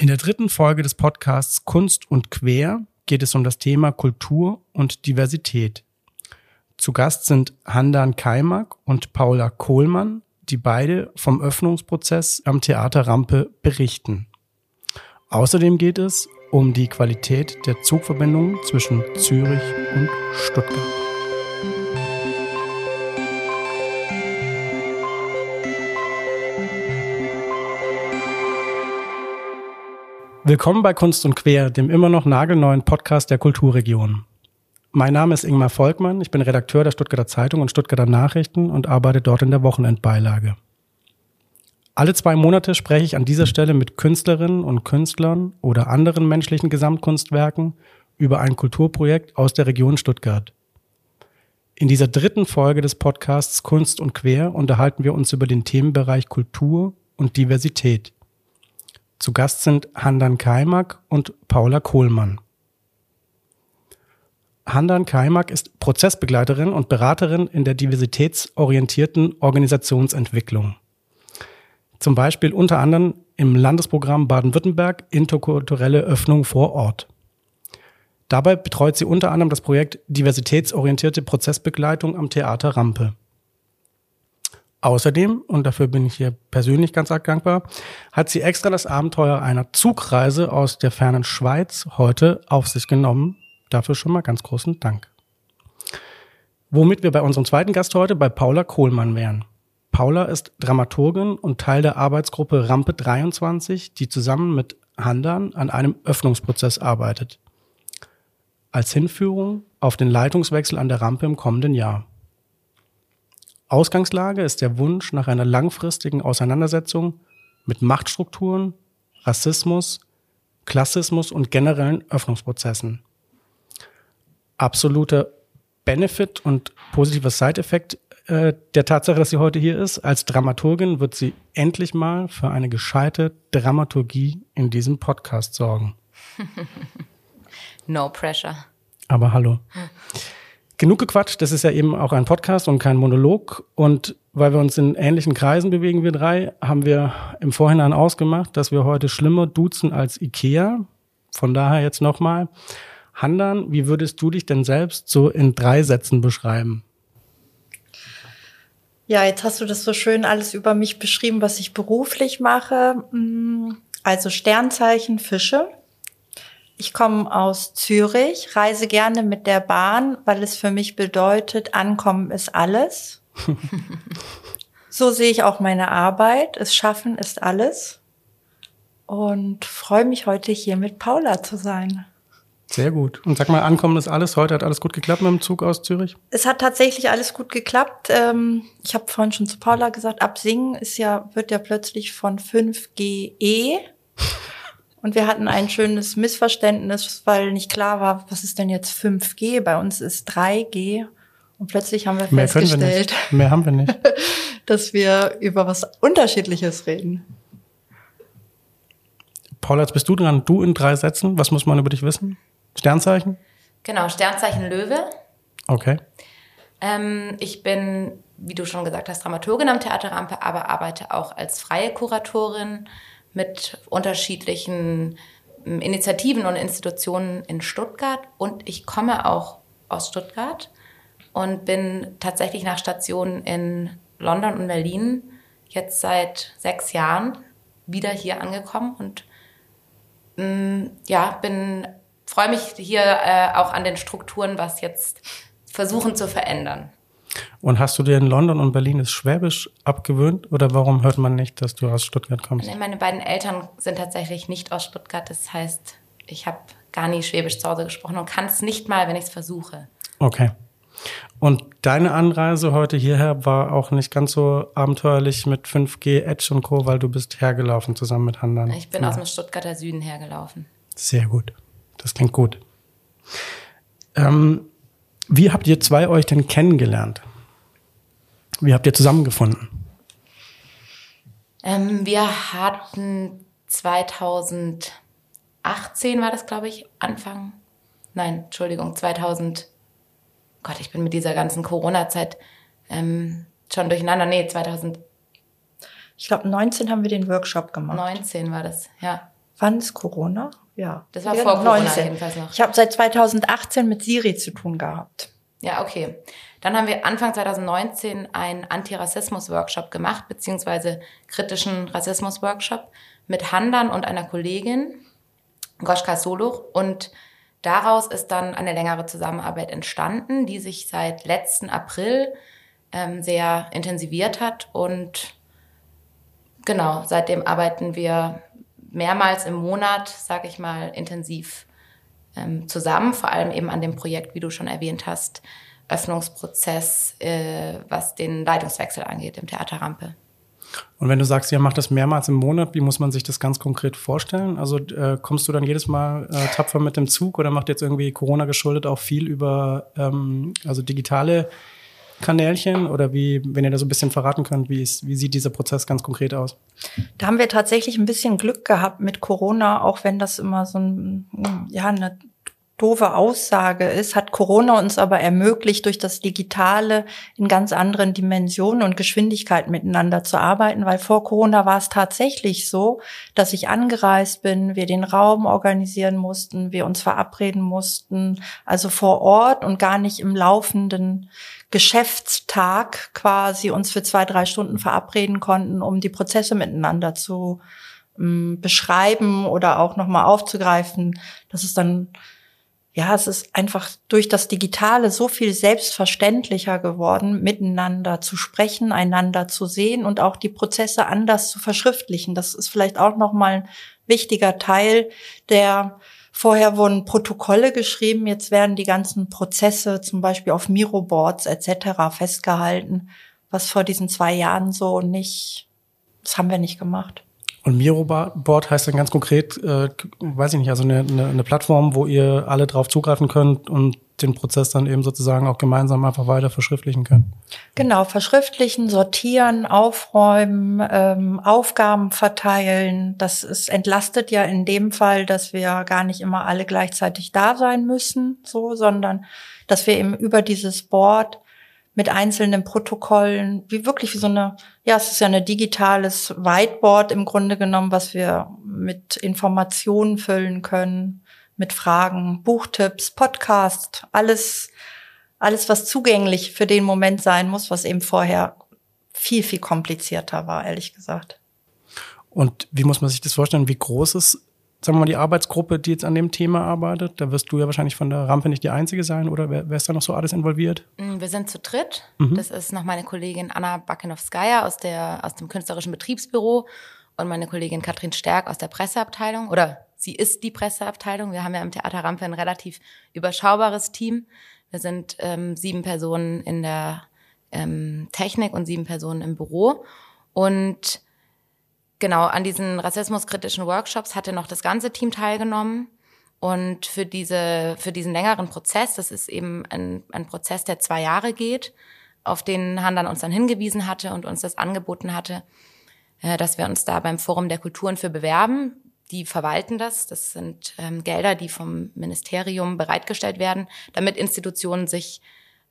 In der dritten Folge des Podcasts Kunst und Quer geht es um das Thema Kultur und Diversität. Zu Gast sind Handan Kaimak und Paula Kohlmann, die beide vom Öffnungsprozess am Theater Rampe berichten. Außerdem geht es um die Qualität der Zugverbindung zwischen Zürich und Stuttgart. Willkommen bei Kunst und Quer, dem immer noch nagelneuen Podcast der Kulturregion. Mein Name ist Ingmar Volkmann, ich bin Redakteur der Stuttgarter Zeitung und Stuttgarter Nachrichten und arbeite dort in der Wochenendbeilage. Alle zwei Monate spreche ich an dieser Stelle mit Künstlerinnen und Künstlern oder anderen menschlichen Gesamtkunstwerken über ein Kulturprojekt aus der Region Stuttgart. In dieser dritten Folge des Podcasts Kunst und Quer unterhalten wir uns über den Themenbereich Kultur und Diversität. Zu Gast sind Handan Kaimak und Paula Kohlmann. Handan Kaimak ist Prozessbegleiterin und Beraterin in der diversitätsorientierten Organisationsentwicklung. Zum Beispiel unter anderem im Landesprogramm Baden-Württemberg Interkulturelle Öffnung vor Ort. Dabei betreut sie unter anderem das Projekt Diversitätsorientierte Prozessbegleitung am Theater Rampe. Außerdem, und dafür bin ich hier persönlich ganz arg dankbar, hat sie extra das Abenteuer einer Zugreise aus der fernen Schweiz heute auf sich genommen. Dafür schon mal ganz großen Dank. Womit wir bei unserem zweiten Gast heute bei Paula Kohlmann wären. Paula ist Dramaturgin und Teil der Arbeitsgruppe Rampe 23, die zusammen mit Handan an einem Öffnungsprozess arbeitet. Als Hinführung auf den Leitungswechsel an der Rampe im kommenden Jahr. Ausgangslage ist der Wunsch nach einer langfristigen Auseinandersetzung mit Machtstrukturen, Rassismus, Klassismus und generellen Öffnungsprozessen. Absoluter Benefit und positiver Side-Effekt äh, der Tatsache, dass sie heute hier ist. Als Dramaturgin wird sie endlich mal für eine gescheite Dramaturgie in diesem Podcast sorgen. no pressure. Aber hallo. Genug gequatscht, das ist ja eben auch ein Podcast und kein Monolog. Und weil wir uns in ähnlichen Kreisen bewegen, wir drei, haben wir im Vorhinein ausgemacht, dass wir heute schlimmer duzen als Ikea. Von daher jetzt nochmal. Handan, wie würdest du dich denn selbst so in drei Sätzen beschreiben? Ja, jetzt hast du das so schön alles über mich beschrieben, was ich beruflich mache. Mm, also Sternzeichen Fische. Ich komme aus Zürich, reise gerne mit der Bahn, weil es für mich bedeutet, Ankommen ist alles. so sehe ich auch meine Arbeit. Es schaffen ist alles. Und freue mich heute hier mit Paula zu sein. Sehr gut. Und sag mal, Ankommen ist alles. Heute hat alles gut geklappt mit dem Zug aus Zürich? Es hat tatsächlich alles gut geklappt. Ähm, ich habe vorhin schon zu Paula gesagt, absingen ist ja, wird ja plötzlich von 5GE und wir hatten ein schönes Missverständnis, weil nicht klar war, was ist denn jetzt 5G? Bei uns ist 3G. Und plötzlich haben wir Mehr festgestellt, wir Mehr haben wir nicht. dass wir über was Unterschiedliches reden. Paula, jetzt bist du dran. Du in drei Sätzen. Was muss man über dich wissen? Sternzeichen? Genau, Sternzeichen Löwe. Okay. Ähm, ich bin, wie du schon gesagt hast, Dramaturgin am Theaterrampe, aber arbeite auch als freie Kuratorin mit unterschiedlichen ähm, Initiativen und Institutionen in Stuttgart und ich komme auch aus Stuttgart und bin tatsächlich nach Stationen in London und Berlin jetzt seit sechs Jahren wieder hier angekommen und ähm, ja, bin freue mich hier äh, auch an den Strukturen, was jetzt versuchen zu verändern. Und hast du dir in London und Berlin das Schwäbisch abgewöhnt oder warum hört man nicht, dass du aus Stuttgart kommst? Nee, meine beiden Eltern sind tatsächlich nicht aus Stuttgart. Das heißt, ich habe gar nie Schwäbisch zu Hause gesprochen und kann es nicht mal, wenn ich es versuche. Okay. Und deine Anreise heute hierher war auch nicht ganz so abenteuerlich mit 5G, Edge und Co., weil du bist hergelaufen zusammen mit anderen. Ich bin ja. aus dem Stuttgarter Süden hergelaufen. Sehr gut. Das klingt gut. Ähm, wie habt ihr zwei euch denn kennengelernt? Wie habt ihr zusammengefunden? Ähm, wir hatten 2018 war das, glaube ich, Anfang. Nein, Entschuldigung, 2000. Gott, ich bin mit dieser ganzen Corona-Zeit ähm, schon durcheinander. Nee, 2000. Ich glaube, 19 haben wir den Workshop gemacht. 19 war das, ja. Wann ist Corona? Ja. Das war vor Corona 19. jedenfalls noch. Ich habe seit 2018 mit Siri zu tun gehabt. Ja, okay. Dann haben wir Anfang 2019 einen Antirassismus-Workshop gemacht, beziehungsweise kritischen Rassismus-Workshop mit Handern und einer Kollegin, Goschka Soluch. Und daraus ist dann eine längere Zusammenarbeit entstanden, die sich seit letzten April ähm, sehr intensiviert hat. Und genau, seitdem arbeiten wir mehrmals im Monat, sage ich mal, intensiv ähm, zusammen, vor allem eben an dem Projekt, wie du schon erwähnt hast, Öffnungsprozess, äh, was den Leitungswechsel angeht im Theaterrampe. Und wenn du sagst, ihr macht das mehrmals im Monat, wie muss man sich das ganz konkret vorstellen? Also äh, kommst du dann jedes Mal äh, tapfer mit dem Zug oder macht jetzt irgendwie Corona geschuldet auch viel über ähm, also digitale Kanälchen oder wie, wenn ihr da so ein bisschen verraten könnt, wie, ist, wie sieht dieser Prozess ganz konkret aus? Da haben wir tatsächlich ein bisschen Glück gehabt mit Corona, auch wenn das immer so ein, ja, eine doofe Aussage ist, hat Corona uns aber ermöglicht, durch das Digitale in ganz anderen Dimensionen und Geschwindigkeit miteinander zu arbeiten, weil vor Corona war es tatsächlich so, dass ich angereist bin, wir den Raum organisieren mussten, wir uns verabreden mussten, also vor Ort und gar nicht im laufenden Geschäftstag quasi uns für zwei, drei Stunden verabreden konnten, um die Prozesse miteinander zu ähm, beschreiben oder auch nochmal aufzugreifen. Das ist dann ja, es ist einfach durch das Digitale so viel selbstverständlicher geworden, miteinander zu sprechen, einander zu sehen und auch die Prozesse anders zu verschriftlichen. Das ist vielleicht auch nochmal ein wichtiger Teil, der vorher wurden Protokolle geschrieben, jetzt werden die ganzen Prozesse zum Beispiel auf Miroboards etc. festgehalten, was vor diesen zwei Jahren so nicht, das haben wir nicht gemacht. Und Miroboard heißt dann ganz konkret, äh, weiß ich nicht, also eine, eine, eine Plattform, wo ihr alle drauf zugreifen könnt und den Prozess dann eben sozusagen auch gemeinsam einfach weiter verschriftlichen könnt. Genau, verschriftlichen, sortieren, aufräumen, ähm, Aufgaben verteilen. Das ist entlastet ja in dem Fall, dass wir gar nicht immer alle gleichzeitig da sein müssen, so, sondern dass wir eben über dieses Board mit einzelnen Protokollen, wie wirklich wie so eine, ja, es ist ja ein digitales Whiteboard im Grunde genommen, was wir mit Informationen füllen können, mit Fragen, Buchtipps, Podcast, alles, alles, was zugänglich für den Moment sein muss, was eben vorher viel, viel komplizierter war, ehrlich gesagt. Und wie muss man sich das vorstellen? Wie groß ist sagen wir mal, die Arbeitsgruppe, die jetzt an dem Thema arbeitet? Da wirst du ja wahrscheinlich von der Rampe nicht die Einzige sein, oder wer, wer ist da noch so alles involviert? Mm, wir sind zu dritt. Mhm. Das ist noch meine Kollegin Anna Bakinowskaja aus, der, aus dem künstlerischen Betriebsbüro und meine Kollegin Katrin Stärk aus der Presseabteilung. Oder sie ist die Presseabteilung. Wir haben ja im Theater Rampe ein relativ überschaubares Team. Wir sind ähm, sieben Personen in der ähm, Technik und sieben Personen im Büro. Und genau, an diesen rassismuskritischen Workshops hatte noch das ganze Team teilgenommen. Und für diese, für diesen längeren Prozess, das ist eben ein, ein Prozess, der zwei Jahre geht, auf den Han dann uns dann hingewiesen hatte und uns das angeboten hatte, äh, dass wir uns da beim Forum der Kulturen für bewerben. Die verwalten das. Das sind ähm, Gelder, die vom Ministerium bereitgestellt werden, damit Institutionen sich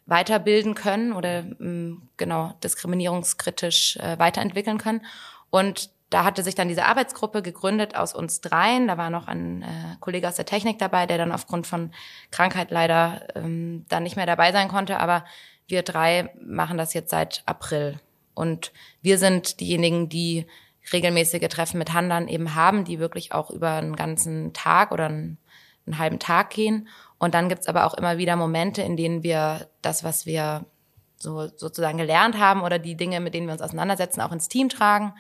weiterbilden können oder ähm, genau diskriminierungskritisch äh, weiterentwickeln können. Und da hatte sich dann diese Arbeitsgruppe gegründet aus uns dreien. Da war noch ein äh, Kollege aus der Technik dabei, der dann aufgrund von Krankheit leider ähm, dann nicht mehr dabei sein konnte. Aber wir drei machen das jetzt seit April. Und wir sind diejenigen, die regelmäßige Treffen mit Handlern eben haben, die wirklich auch über einen ganzen Tag oder einen, einen halben Tag gehen. Und dann gibt's aber auch immer wieder Momente, in denen wir das, was wir so sozusagen gelernt haben oder die Dinge, mit denen wir uns auseinandersetzen, auch ins Team tragen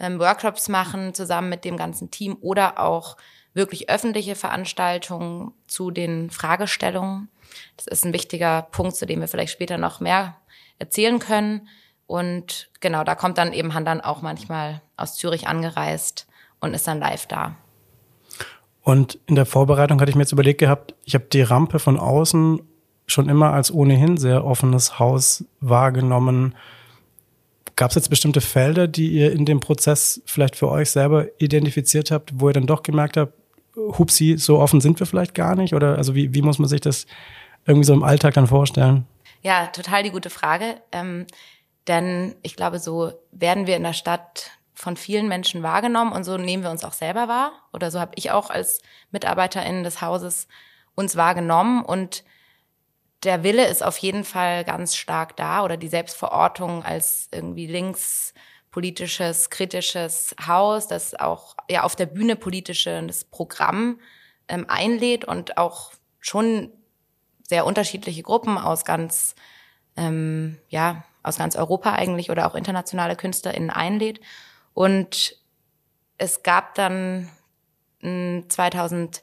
ähm, Workshops machen zusammen mit dem ganzen Team oder auch wirklich öffentliche Veranstaltungen zu den Fragestellungen. Das ist ein wichtiger Punkt, zu dem wir vielleicht später noch mehr erzählen können. Und genau, da kommt dann eben Handan auch manchmal aus Zürich angereist und ist dann live da. Und in der Vorbereitung hatte ich mir jetzt überlegt gehabt, ich habe die Rampe von außen schon immer als ohnehin sehr offenes Haus wahrgenommen. Gab es jetzt bestimmte Felder, die ihr in dem Prozess vielleicht für euch selber identifiziert habt, wo ihr dann doch gemerkt habt, hupsi, so offen sind wir vielleicht gar nicht? Oder also wie, wie muss man sich das irgendwie so im Alltag dann vorstellen? Ja, total die gute Frage. Ähm, denn ich glaube, so werden wir in der Stadt von vielen Menschen wahrgenommen und so nehmen wir uns auch selber wahr. Oder so habe ich auch als Mitarbeiterin des Hauses uns wahrgenommen. Und der Wille ist auf jeden Fall ganz stark da oder die Selbstverortung als irgendwie linkspolitisches, kritisches Haus, das auch ja auf der Bühne politisches Programm ähm, einlädt und auch schon sehr unterschiedliche Gruppen aus ganz ähm, ja aus ganz Europa eigentlich oder auch internationale KünstlerInnen einlädt. Und es gab dann 2018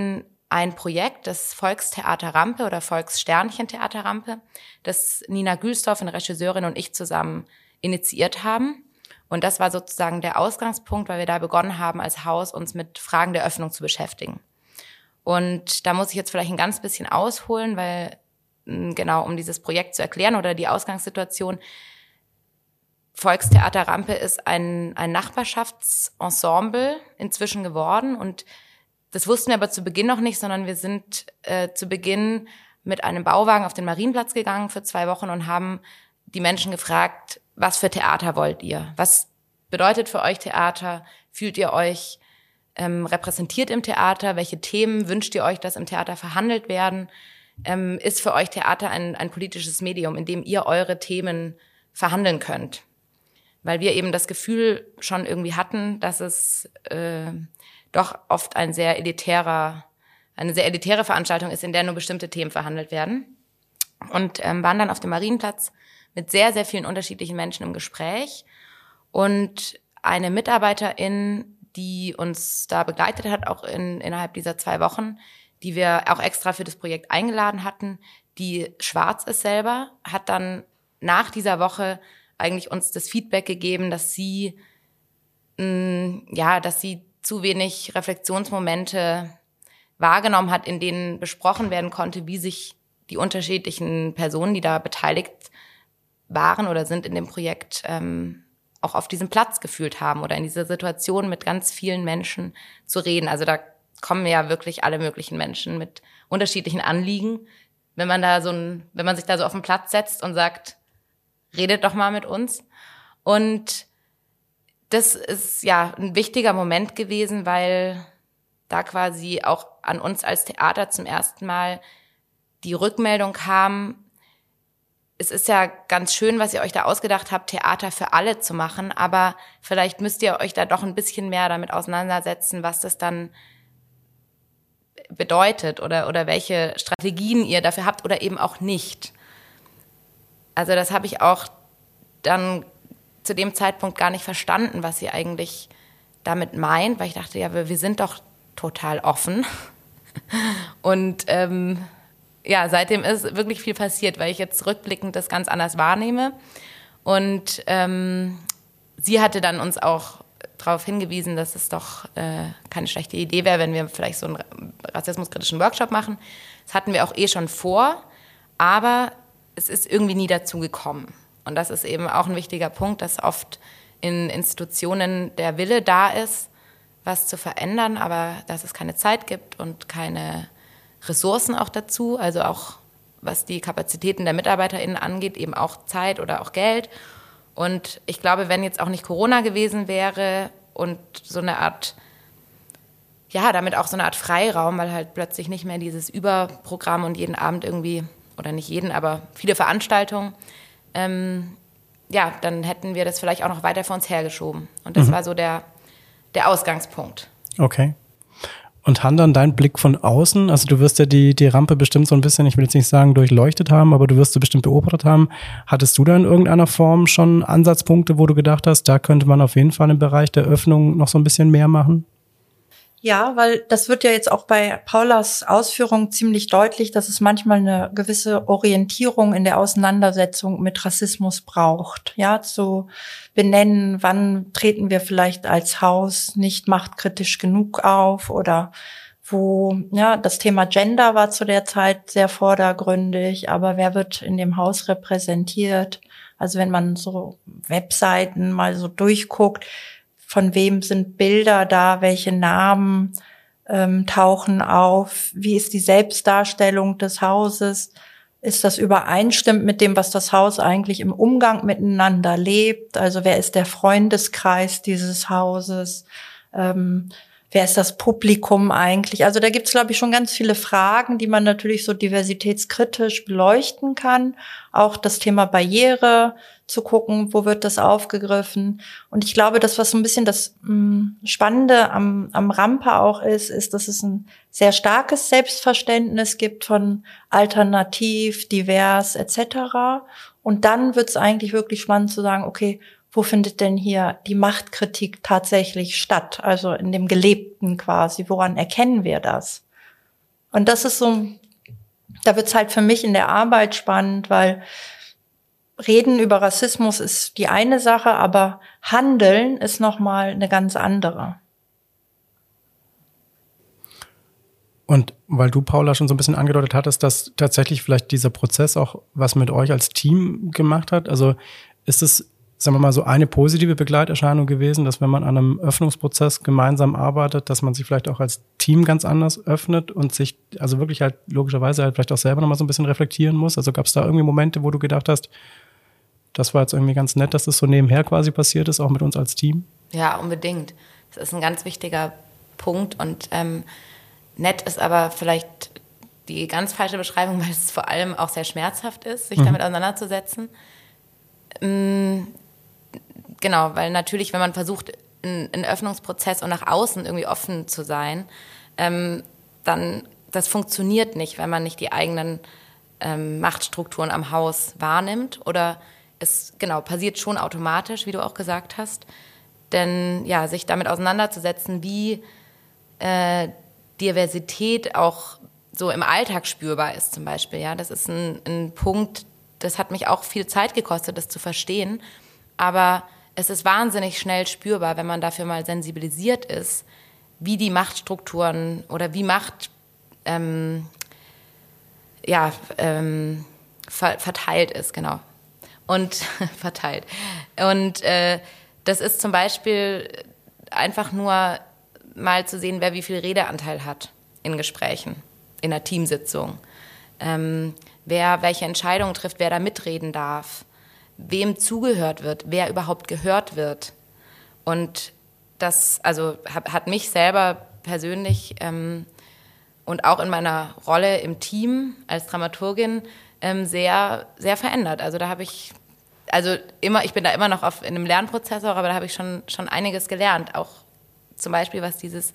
hm, ein Projekt, das Volkstheater Rampe oder Volkssternchen Rampe, das Nina Gülsdorf, eine Regisseurin und ich zusammen initiiert haben. Und das war sozusagen der Ausgangspunkt, weil wir da begonnen haben, als Haus uns mit Fragen der Öffnung zu beschäftigen. Und da muss ich jetzt vielleicht ein ganz bisschen ausholen, weil genau, um dieses Projekt zu erklären oder die Ausgangssituation. Volkstheater Rampe ist ein, ein Nachbarschaftsensemble inzwischen geworden und das wussten wir aber zu Beginn noch nicht, sondern wir sind äh, zu Beginn mit einem Bauwagen auf den Marienplatz gegangen für zwei Wochen und haben die Menschen gefragt, was für Theater wollt ihr? Was bedeutet für euch Theater? Fühlt ihr euch ähm, repräsentiert im Theater? Welche Themen wünscht ihr euch, dass im Theater verhandelt werden? Ähm, ist für euch Theater ein, ein politisches Medium, in dem ihr eure Themen verhandeln könnt? weil wir eben das Gefühl schon irgendwie hatten, dass es äh, doch oft ein sehr elitärer, eine sehr elitäre Veranstaltung ist, in der nur bestimmte Themen verhandelt werden. Und ähm, waren dann auf dem Marienplatz mit sehr, sehr vielen unterschiedlichen Menschen im Gespräch. Und eine Mitarbeiterin, die uns da begleitet hat, auch in, innerhalb dieser zwei Wochen, die wir auch extra für das Projekt eingeladen hatten, die schwarz ist selber, hat dann nach dieser Woche eigentlich uns das Feedback gegeben, dass sie, mh, mm, ja, dass sie zu wenig Reflexionsmomente wahrgenommen hat, in denen besprochen werden konnte, wie sich die unterschiedlichen Personen, die da beteiligt waren oder sind in dem Projekt, ähm, auch auf diesem Platz gefühlt haben oder in dieser Situation mit ganz vielen Menschen zu reden. Also da kommen ja wirklich alle möglichen Menschen mit unterschiedlichen Anliegen. Wenn man da so ein, wenn man sich da so auf den Platz setzt und sagt, redet doch mal mit uns. Und das ist ja ein wichtiger Moment gewesen, weil da quasi auch an uns als Theater zum ersten Mal die Rückmeldung kam, es ist ja ganz schön, was ihr euch da ausgedacht habt, Theater für alle zu machen, aber vielleicht müsst ihr euch da doch ein bisschen mehr damit auseinandersetzen, was das dann bedeutet oder, oder welche Strategien ihr dafür habt oder eben auch nicht. Also das habe ich auch dann zu dem Zeitpunkt gar nicht verstanden, was sie eigentlich damit meint, weil ich dachte, ja, wir, wir sind doch total offen. Und ähm, ja, seitdem ist wirklich viel passiert, weil ich jetzt rückblickend das ganz anders wahrnehme. Und ähm, sie hatte dann uns auch darauf hingewiesen, dass es doch äh, keine schlechte Idee wäre, wenn wir vielleicht so einen rassismuskritischen Workshop machen. Das hatten wir auch eh schon vor, aber es ist irgendwie nie dazu gekommen. Und das ist eben auch ein wichtiger Punkt, dass oft in Institutionen der Wille da ist, was zu verändern, aber dass es keine Zeit gibt und keine Ressourcen auch dazu, also auch was die Kapazitäten der MitarbeiterInnen angeht, eben auch Zeit oder auch Geld. Und ich glaube, wenn jetzt auch nicht Corona gewesen wäre und so eine Art, ja, damit auch so eine Art Freiraum, weil halt plötzlich nicht mehr dieses Überprogramm und jeden Abend irgendwie oder nicht jeden, aber viele Veranstaltungen, ähm, ja, dann hätten wir das vielleicht auch noch weiter vor uns hergeschoben. Und das mhm. war so der, der Ausgangspunkt. Okay. Und Han, dann dein Blick von außen, also du wirst ja die, die Rampe bestimmt so ein bisschen, ich will jetzt nicht sagen durchleuchtet haben, aber du wirst sie bestimmt beobachtet haben. Hattest du da in irgendeiner Form schon Ansatzpunkte, wo du gedacht hast, da könnte man auf jeden Fall im Bereich der Öffnung noch so ein bisschen mehr machen? Ja, weil das wird ja jetzt auch bei Paulas Ausführungen ziemlich deutlich, dass es manchmal eine gewisse Orientierung in der Auseinandersetzung mit Rassismus braucht. Ja, zu benennen, wann treten wir vielleicht als Haus nicht machtkritisch genug auf oder wo, ja, das Thema Gender war zu der Zeit sehr vordergründig, aber wer wird in dem Haus repräsentiert? Also wenn man so Webseiten mal so durchguckt, von wem sind Bilder da, welche Namen ähm, tauchen auf, wie ist die Selbstdarstellung des Hauses, ist das übereinstimmt mit dem, was das Haus eigentlich im Umgang miteinander lebt? Also wer ist der Freundeskreis dieses Hauses? Ähm, wer ist das Publikum eigentlich? Also da gibt es, glaube ich, schon ganz viele Fragen, die man natürlich so diversitätskritisch beleuchten kann. Auch das Thema Barriere zu gucken, wo wird das aufgegriffen. Und ich glaube, das, was so ein bisschen das mh, hm, Spannende am, am Rampe auch ist, ist, dass es ein sehr starkes Selbstverständnis gibt von alternativ, divers etc. Und dann wird es eigentlich wirklich spannend zu sagen, okay, wo findet denn hier die Machtkritik tatsächlich statt? Also in dem Gelebten quasi. Woran erkennen wir das? Und das ist so, da wird's halt für mich in der Arbeit spannend, weil Reden über Rassismus ist die eine Sache, aber Handeln ist nochmal eine ganz andere. Und weil du, Paula, schon so ein bisschen angedeutet hattest, dass tatsächlich vielleicht dieser Prozess auch was mit euch als Team gemacht hat. Also ist es sagen wir mal, so eine positive Begleiterscheinung gewesen, dass wenn man an einem Öffnungsprozess gemeinsam arbeitet, dass man sich vielleicht auch als Team ganz anders öffnet und sich also wirklich halt logischerweise halt vielleicht auch selber nochmal so ein bisschen reflektieren muss. Also gab es da irgendwie Momente, wo du gedacht hast, das war jetzt irgendwie ganz nett, dass das so nebenher quasi passiert ist, auch mit uns als Team? Ja, unbedingt. Das ist ein ganz wichtiger Punkt und ähm, nett ist aber vielleicht die ganz falsche Beschreibung, weil es vor allem auch sehr schmerzhaft ist, sich mhm. damit auseinanderzusetzen. Genau, weil natürlich, wenn man versucht, einen Öffnungsprozess und nach außen irgendwie offen zu sein, ähm, dann das funktioniert nicht, wenn man nicht die eigenen ähm, Machtstrukturen am Haus wahrnimmt oder es genau passiert schon automatisch, wie du auch gesagt hast. Denn ja, sich damit auseinanderzusetzen, wie äh, Diversität auch so im Alltag spürbar ist, zum Beispiel, ja, das ist ein, ein Punkt, das hat mich auch viel Zeit gekostet, das zu verstehen. Aber es ist wahnsinnig schnell spürbar, wenn man dafür mal sensibilisiert ist, wie die Machtstrukturen oder wie Macht ähm, ja, ähm, ver verteilt ist, genau. Und verteilt. Und äh, das ist zum Beispiel einfach nur mal zu sehen, wer wie viel Redeanteil hat in Gesprächen, in einer Teamsitzung. Ähm, wer welche Entscheidungen trifft, wer da mitreden darf wem zugehört wird, wer überhaupt gehört wird. Und das also hat mich selber persönlich ähm, und auch in meiner Rolle im Team als Dramaturgin ähm, sehr, sehr verändert. Also da habe ich, also immer, ich bin da immer noch auf, in einem Lernprozess, aber da habe ich schon, schon einiges gelernt. Auch zum Beispiel, was dieses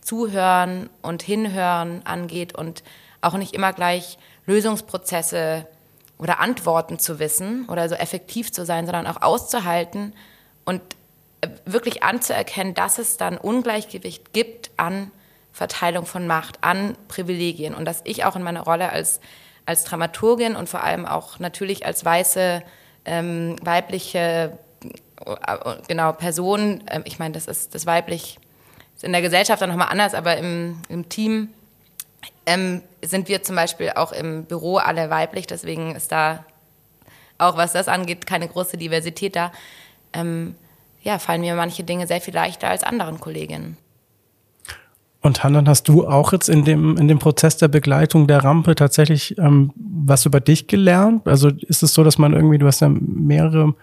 Zuhören und Hinhören angeht und auch nicht immer gleich Lösungsprozesse oder Antworten zu wissen oder so effektiv zu sein, sondern auch auszuhalten und äh, wirklich anzuerkennen, dass es dann Ungleichgewicht gibt an Verteilung von Macht, an Privilegien und dass ich auch in meiner Rolle als, als Dramaturgin und vor allem auch natürlich als weiße, ähm, weibliche äh, genau, Person, äh, ich meine, das ist das weiblich, ist in der Gesellschaft dann nochmal anders, aber im, im Team ähm, sind wir zum Beispiel auch im Büro alle weiblich, deswegen ist da auch was das angeht keine große Diversität da. Ähm, ja, fallen mir manche Dinge sehr viel leichter als anderen Kolleginnen. Und Hannan, hast du auch jetzt in dem, in dem Prozess der Begleitung der Rampe tatsächlich ähm, was über dich gelernt? Also ist es so, dass man irgendwie, du hast ja mehrere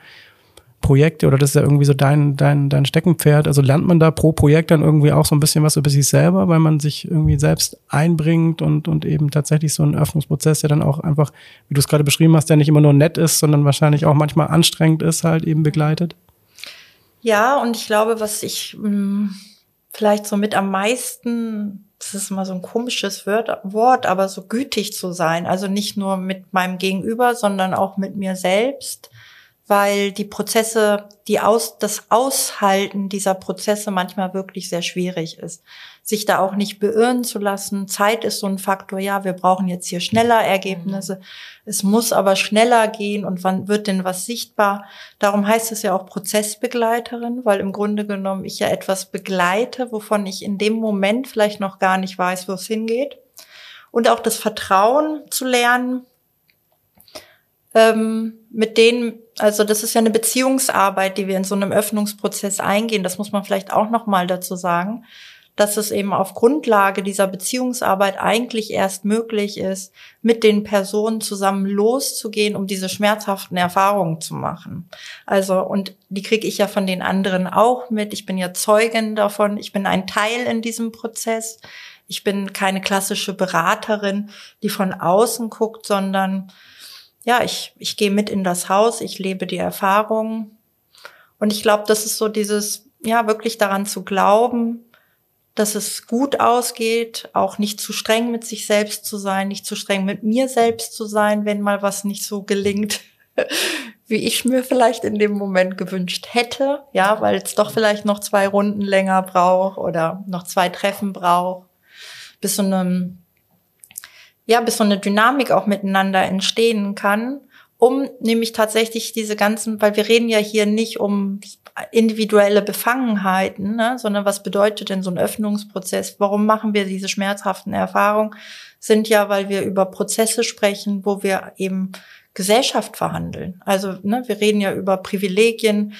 Projekte oder das ist ja irgendwie so dein, dein, dein Steckenpferd. Also lernt man da pro Projekt dann irgendwie auch so ein bisschen was über sich selber, weil man sich irgendwie selbst einbringt und, und eben tatsächlich so ein Öffnungsprozess, der dann auch einfach, wie du es gerade beschrieben hast, der nicht immer nur nett ist, sondern wahrscheinlich auch manchmal anstrengend ist, halt eben begleitet? Ja, und ich glaube, was ich mh, hm, vielleicht so mit am meisten das ist immer so ein komisches Wort, aber so gütig zu sein. Also nicht nur mit meinem Gegenüber, sondern auch mit mir selbst weil die Prozesse, die aus, das Aushalten dieser Prozesse manchmal wirklich sehr schwierig ist. Sich da auch nicht beirren zu lassen. Zeit ist so ein Faktor. Ja, wir brauchen jetzt hier schneller Ergebnisse. Mhm. Es muss aber schneller gehen. Und wann wird denn was sichtbar? Darum heißt es ja auch Prozessbegleiterin, weil im Grunde genommen ich ja etwas begleite, wovon ich in dem Moment vielleicht noch gar nicht weiß, wo es hingeht. Und auch das Vertrauen zu lernen, ähm, mit denen, also das ist ja eine Beziehungsarbeit, die wir in so einem Öffnungsprozess eingehen. Das muss man vielleicht auch noch mal dazu sagen. dass es eben auf Grundlage dieser Beziehungsarbeit eigentlich erst möglich ist, mit den Personen zusammen loszugehen, um diese schmerzhaften Erfahrungen zu machen. Also, und die kriege ich ja von den anderen auch mit. Ich bin ja Zeugin davon. Ich bin ein Teil in diesem Prozess. Ich bin keine klassische Beraterin, die von außen guckt, sondern ja, ich, ich gehe mit in das Haus, ich lebe die Erfahrung. Und ich glaube, das ist so dieses, ja, wirklich daran zu glauben, dass es gut ausgeht, auch nicht zu streng mit sich selbst zu sein, nicht zu streng mit mir selbst zu sein, wenn mal was nicht so gelingt, wie ich mir vielleicht in dem Moment gewünscht hätte, ja, weil es doch vielleicht noch zwei Runden länger braucht oder noch zwei Treffen braucht, bis so eine, ja, bis so eine Dynamik auch miteinander entstehen kann um nämlich tatsächlich diese ganzen, weil wir reden ja hier nicht um individuelle Befangenheiten, ne, sondern was bedeutet denn so ein Öffnungsprozess? Warum machen wir diese schmerzhaften Erfahrungen? Sind ja, weil wir über Prozesse sprechen, wo wir eben Gesellschaft verhandeln. Also ne, wir reden ja über Privilegien,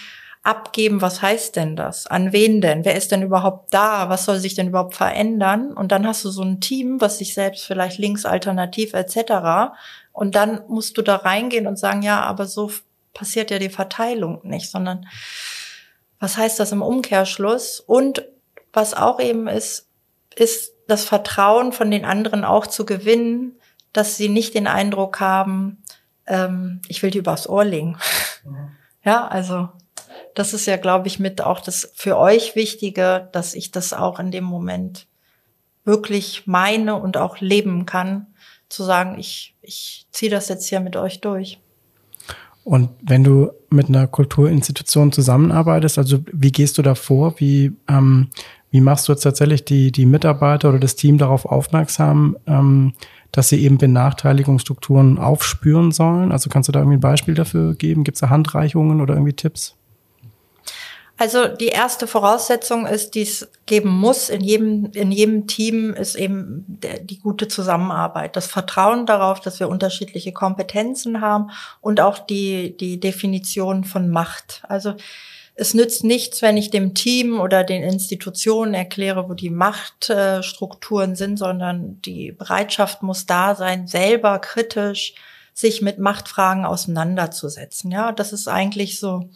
abgeben, was heißt denn das? An wen denn? Wer ist denn überhaupt da? Was soll sich denn überhaupt verändern? Und dann hast du so ein Team, was sich selbst vielleicht links alternativ etc. Und dann musst du da reingehen und sagen, ja, aber so passiert ja die Verteilung nicht, sondern was heißt das im Umkehrschluss? Und was auch eben ist, ist das Vertrauen von den anderen auch zu gewinnen, dass sie nicht den Eindruck haben, ähm, ich will die übers Ohr legen. Mhm. Ja, also das ist ja, glaube ich, mit auch das für euch Wichtige, dass ich das auch in dem Moment wirklich meine und auch leben kann, zu sagen, ich, ich ziehe das jetzt hier mit euch durch. Und wenn du mit einer Kulturinstitution zusammenarbeitest, also wie gehst du da vor? Wie, ähm, wie machst du jetzt tatsächlich die, die Mitarbeiter oder das Team darauf aufmerksam, ähm, dass sie eben Benachteiligungsstrukturen aufspüren sollen? Also kannst du da irgendwie ein Beispiel dafür geben? Gibt es da Handreichungen oder irgendwie Tipps? Also die erste Voraussetzung ist, die es geben muss in jedem, in jedem Team, ist eben der, die gute Zusammenarbeit, das Vertrauen darauf, dass wir unterschiedliche Kompetenzen haben und auch die, die Definition von Macht. Also es nützt nichts, wenn ich dem Team oder den Institutionen erkläre, wo die Machtstrukturen sind, sondern die Bereitschaft muss da sein, selber kritisch sich mit Machtfragen auseinanderzusetzen. Ja, das ist eigentlich so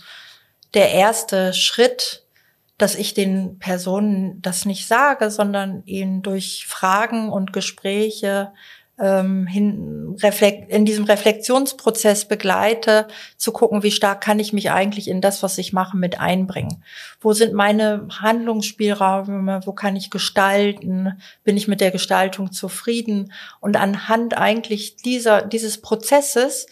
der erste Schritt, dass ich den Personen das nicht sage, sondern ihnen durch Fragen und Gespräche ähm, hin, reflekt, in diesem Reflexionsprozess begleite, zu gucken, wie stark kann ich mich eigentlich in das, was ich mache, mit einbringen. Wo sind meine Handlungsspielräume? Wo kann ich gestalten? Bin ich mit der Gestaltung zufrieden? Und anhand eigentlich dieser, dieses Prozesses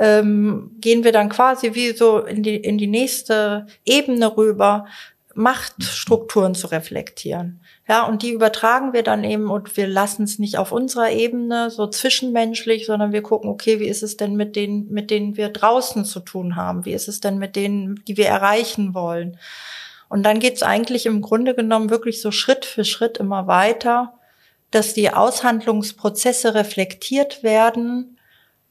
ähm, gehen wir dann quasi wie so in die, in die nächste Ebene rüber, Machtstrukturen zu reflektieren. Ja, und die übertragen wir dann eben und wir lassen es nicht auf unserer Ebene so zwischenmenschlich, sondern wir gucken, okay, wie ist es denn mit denen, mit denen wir draußen zu tun haben? Wie ist es denn mit denen, die wir erreichen wollen? Und dann geht's eigentlich im Grunde genommen wirklich so Schritt für Schritt immer weiter, dass die Aushandlungsprozesse reflektiert werden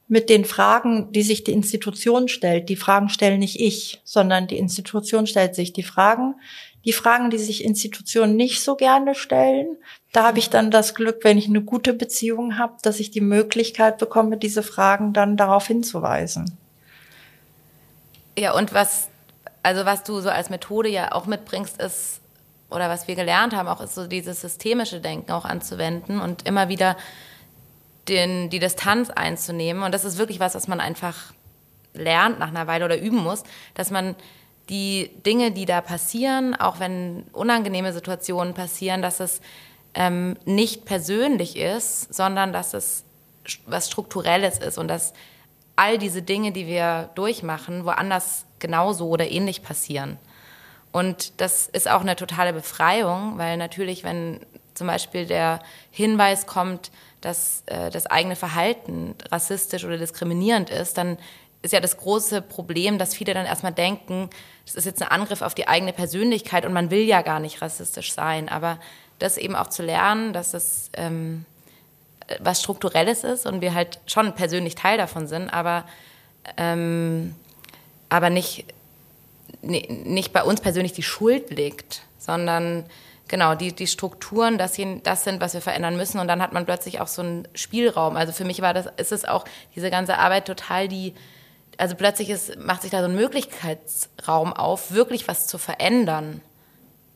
mit den Fragen, die sich die Institution stellt. Die Fragen stellen nicht ich, sondern die Institution stellt sich die Fragen. Die Fragen, die sich Institutionen nicht so gerne stellen, da habe ich dann das Glück, wenn ich eine gute Beziehung habe, dass ich die Möglichkeit bekomme, diese Fragen dann darauf hinzuweisen. Ja, und was, also was du so als Methode ja auch mitbringst, ist, oder was wir gelernt haben, auch ist so dieses systemische Denken auch anzuwenden und immer wieder den, die Distanz einzunehmen. Und das ist wirklich was, was man einfach lernt nach einer Weile oder üben muss, dass man die Dinge, die da passieren, auch wenn unangenehme Situationen passieren, dass es ähm, nicht persönlich ist, sondern dass es was Strukturelles ist und dass all diese Dinge, die wir durchmachen, woanders genauso oder ähnlich passieren. Und das ist auch eine totale Befreiung, weil natürlich, wenn zum Beispiel der Hinweis kommt, dass äh, das eigene Verhalten rassistisch oder diskriminierend ist, dann ist ja das große Problem, dass viele dann erstmal denken, das ist jetzt ein Angriff auf die eigene Persönlichkeit und man will ja gar nicht rassistisch sein. Aber das eben auch zu lernen, dass es ähm, was Strukturelles ist und wir halt schon persönlich Teil davon sind, aber, ähm, aber nicht, nicht bei uns persönlich die Schuld liegt, sondern genau, die, die Strukturen, das, hier, das sind, was wir verändern müssen. Und dann hat man plötzlich auch so einen Spielraum. Also für mich war das, ist es auch diese ganze Arbeit total die, also plötzlich ist, macht sich da so ein Möglichkeitsraum auf, wirklich was zu verändern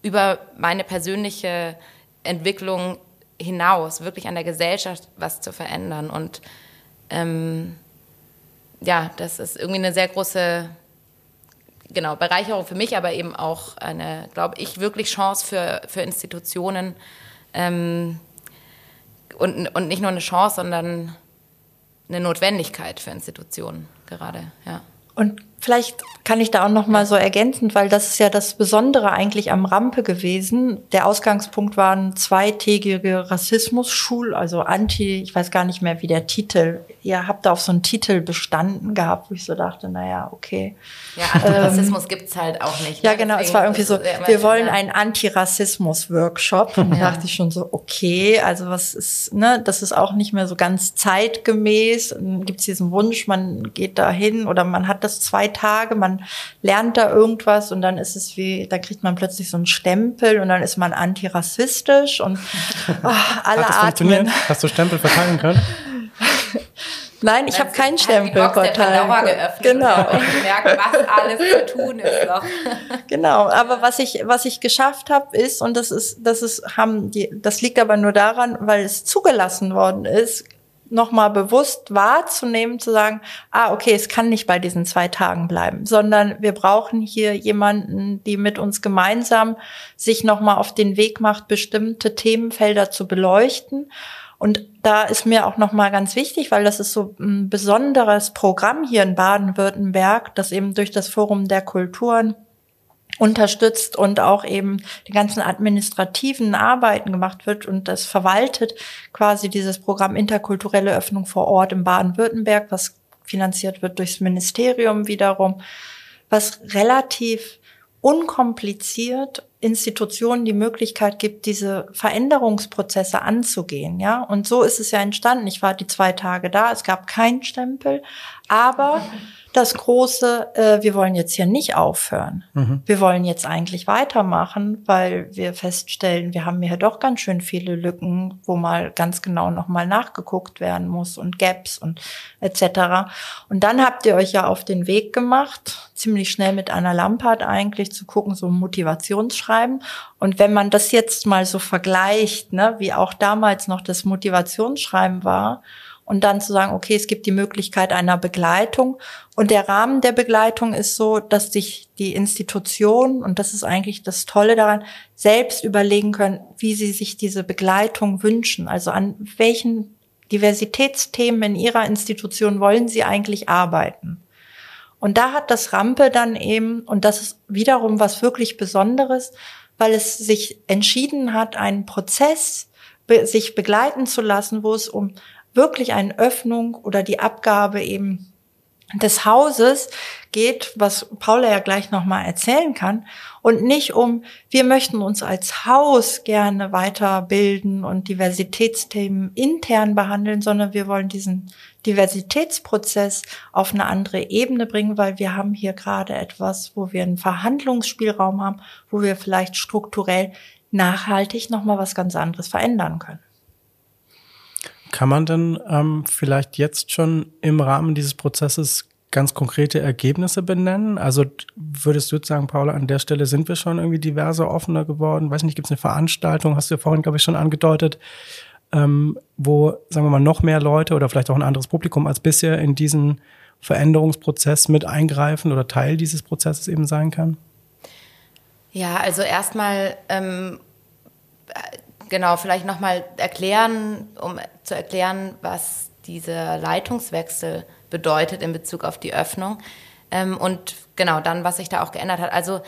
über meine persönliche Entwicklung hinaus, wirklich an der Gesellschaft was zu verändern. Und ähm, ja, das ist irgendwie eine sehr große genau, Bereicherung für mich, aber eben auch eine, glaube ich, wirklich Chance für, für Institutionen. Ähm, und, und nicht nur eine Chance, sondern eine Notwendigkeit für Institutionen gerade, ja. Und vielleicht kann ich da auch noch mal so ergänzend, weil das ist ja das Besondere eigentlich am Rampe gewesen. Der Ausgangspunkt waren zweitägige Rassismus-Schul, also Anti, ich weiß gar nicht mehr, wie der Titel. Ihr habt da auf so einen Titel bestanden gehabt, wo ich so dachte, naja, okay. Ja, Antirassismus ähm, gibt's halt auch nicht. Ne? Ja, genau. Deswegen es war irgendwie so, wir wollen einen Antirassismus-Workshop. Und da dachte ich schon so, okay, also was ist, ne, das ist auch nicht mehr so ganz zeitgemäß. Dann gibt's diesen Wunsch, man geht da hin oder man hat das zwei Tage, man lernt da irgendwas und dann ist es wie, da kriegt man plötzlich so einen Stempel und dann ist man antirassistisch und oh, alle Hat das atmen. Hast du Stempel verteilen können? Nein, ich habe keinen Stempel verteilt. Genau. Und gemerkt, was alles zu tun ist noch. Genau, aber was ich was ich geschafft habe ist und das ist das ist haben die das liegt aber nur daran, weil es zugelassen worden ist, nochmal bewusst wahrzunehmen, zu sagen, ah, okay, es kann nicht bei diesen zwei Tagen bleiben, sondern wir brauchen hier jemanden, die mit uns gemeinsam sich nochmal auf den Weg macht, bestimmte Themenfelder zu beleuchten. Und da ist mir auch nochmal ganz wichtig, weil das ist so ein besonderes Programm hier in Baden-Württemberg, das eben durch das Forum der Kulturen unterstützt und auch eben die ganzen administrativen Arbeiten gemacht wird und das verwaltet quasi dieses Programm interkulturelle Öffnung vor Ort in Baden-Württemberg, was finanziert wird durchs Ministerium wiederum, was relativ unkompliziert Institutionen die Möglichkeit gibt, diese Veränderungsprozesse anzugehen, ja. Und so ist es ja entstanden. Ich war die zwei Tage da, es gab keinen Stempel, aber das große, äh, wir wollen jetzt hier nicht aufhören. Mhm. Wir wollen jetzt eigentlich weitermachen, weil wir feststellen, wir haben hier doch ganz schön viele Lücken, wo mal ganz genau nochmal nachgeguckt werden muss und Gaps und etc. Und dann habt ihr euch ja auf den Weg gemacht, ziemlich schnell mit Anna Lampert eigentlich zu gucken, so Motivationsschreiben. Und wenn man das jetzt mal so vergleicht, ne, wie auch damals noch das Motivationsschreiben war, und dann zu sagen, okay, es gibt die Möglichkeit einer Begleitung. Und der Rahmen der Begleitung ist so, dass sich die Institutionen, und das ist eigentlich das Tolle daran, selbst überlegen können, wie sie sich diese Begleitung wünschen. Also an welchen Diversitätsthemen in ihrer Institution wollen sie eigentlich arbeiten. Und da hat das Rampe dann eben, und das ist wiederum was wirklich Besonderes, weil es sich entschieden hat, einen Prozess sich begleiten zu lassen, wo es um wirklich eine Öffnung oder die Abgabe eben des Hauses geht, was Paula ja gleich nochmal erzählen kann, und nicht um, wir möchten uns als Haus gerne weiterbilden und Diversitätsthemen intern behandeln, sondern wir wollen diesen Diversitätsprozess auf eine andere Ebene bringen, weil wir haben hier gerade etwas, wo wir einen Verhandlungsspielraum haben, wo wir vielleicht strukturell nachhaltig nochmal was ganz anderes verändern können. Kann man denn ähm, vielleicht jetzt schon im Rahmen dieses Prozesses ganz konkrete Ergebnisse benennen? Also würdest du sagen, Paula, an der Stelle sind wir schon irgendwie diverser, offener geworden? Weiß nicht, gibt es eine Veranstaltung, hast du ja vorhin, glaube ich, schon angedeutet, ähm, wo, sagen wir mal, noch mehr Leute oder vielleicht auch ein anderes Publikum als bisher in diesen Veränderungsprozess mit eingreifen oder Teil dieses Prozesses eben sein kann? Ja, also erstmal ähm, genau, vielleicht nochmal erklären, um zu erklären, was dieser Leitungswechsel bedeutet in Bezug auf die Öffnung. Ähm, und genau, dann, was sich da auch geändert hat. Also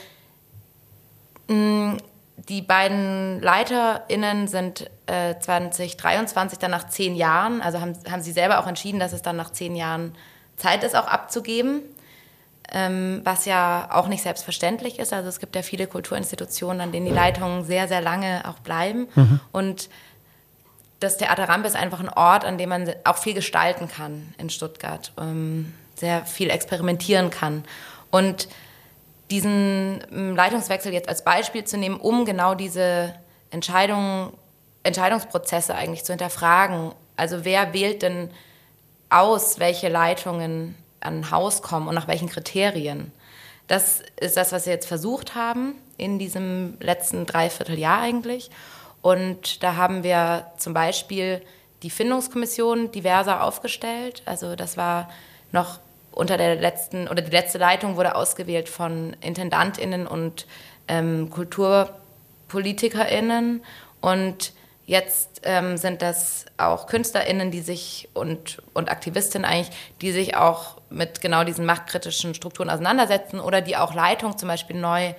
mh, die beiden LeiterInnen sind äh, 2023 dann nach zehn Jahren, also haben, haben sie selber auch entschieden, dass es dann nach zehn Jahren Zeit ist, auch abzugeben ähm, was ja auch nicht selbstverständlich ist. Also es gibt ja viele Kulturinstitutionen, an denen die Leitungen sehr, sehr lange auch bleiben. Mhm. Und das Theater Rampe ist einfach ein Ort, an dem man auch viel gestalten kann in Stuttgart, ähm, sehr viel experimentieren kann. Und diesen ähm, Leitungswechsel jetzt als Beispiel zu nehmen, um genau diese Entscheidungen, Entscheidungsprozesse eigentlich zu hinterfragen. Also wer wählt denn aus, welche Leitungen an ein Haus kommen und nach welchen Kriterien? Das ist das, was wir jetzt versucht haben in diesem letzten Dreivierteljahr eigentlich. Und da haben wir zum Beispiel die Findungskommission diverser aufgestellt. Also das war noch unter der letzten, oder die letzte Leitung wurde ausgewählt von IntendantInnen und ähm, KulturpolitikerInnen. Und jetzt ähm, sind das auch KünstlerInnen, die sich und, und Aktivistinnen eigentlich, die sich auch mit genau diesen machtkritischen Strukturen auseinandersetzen oder die auch Leitung zum Beispiel neu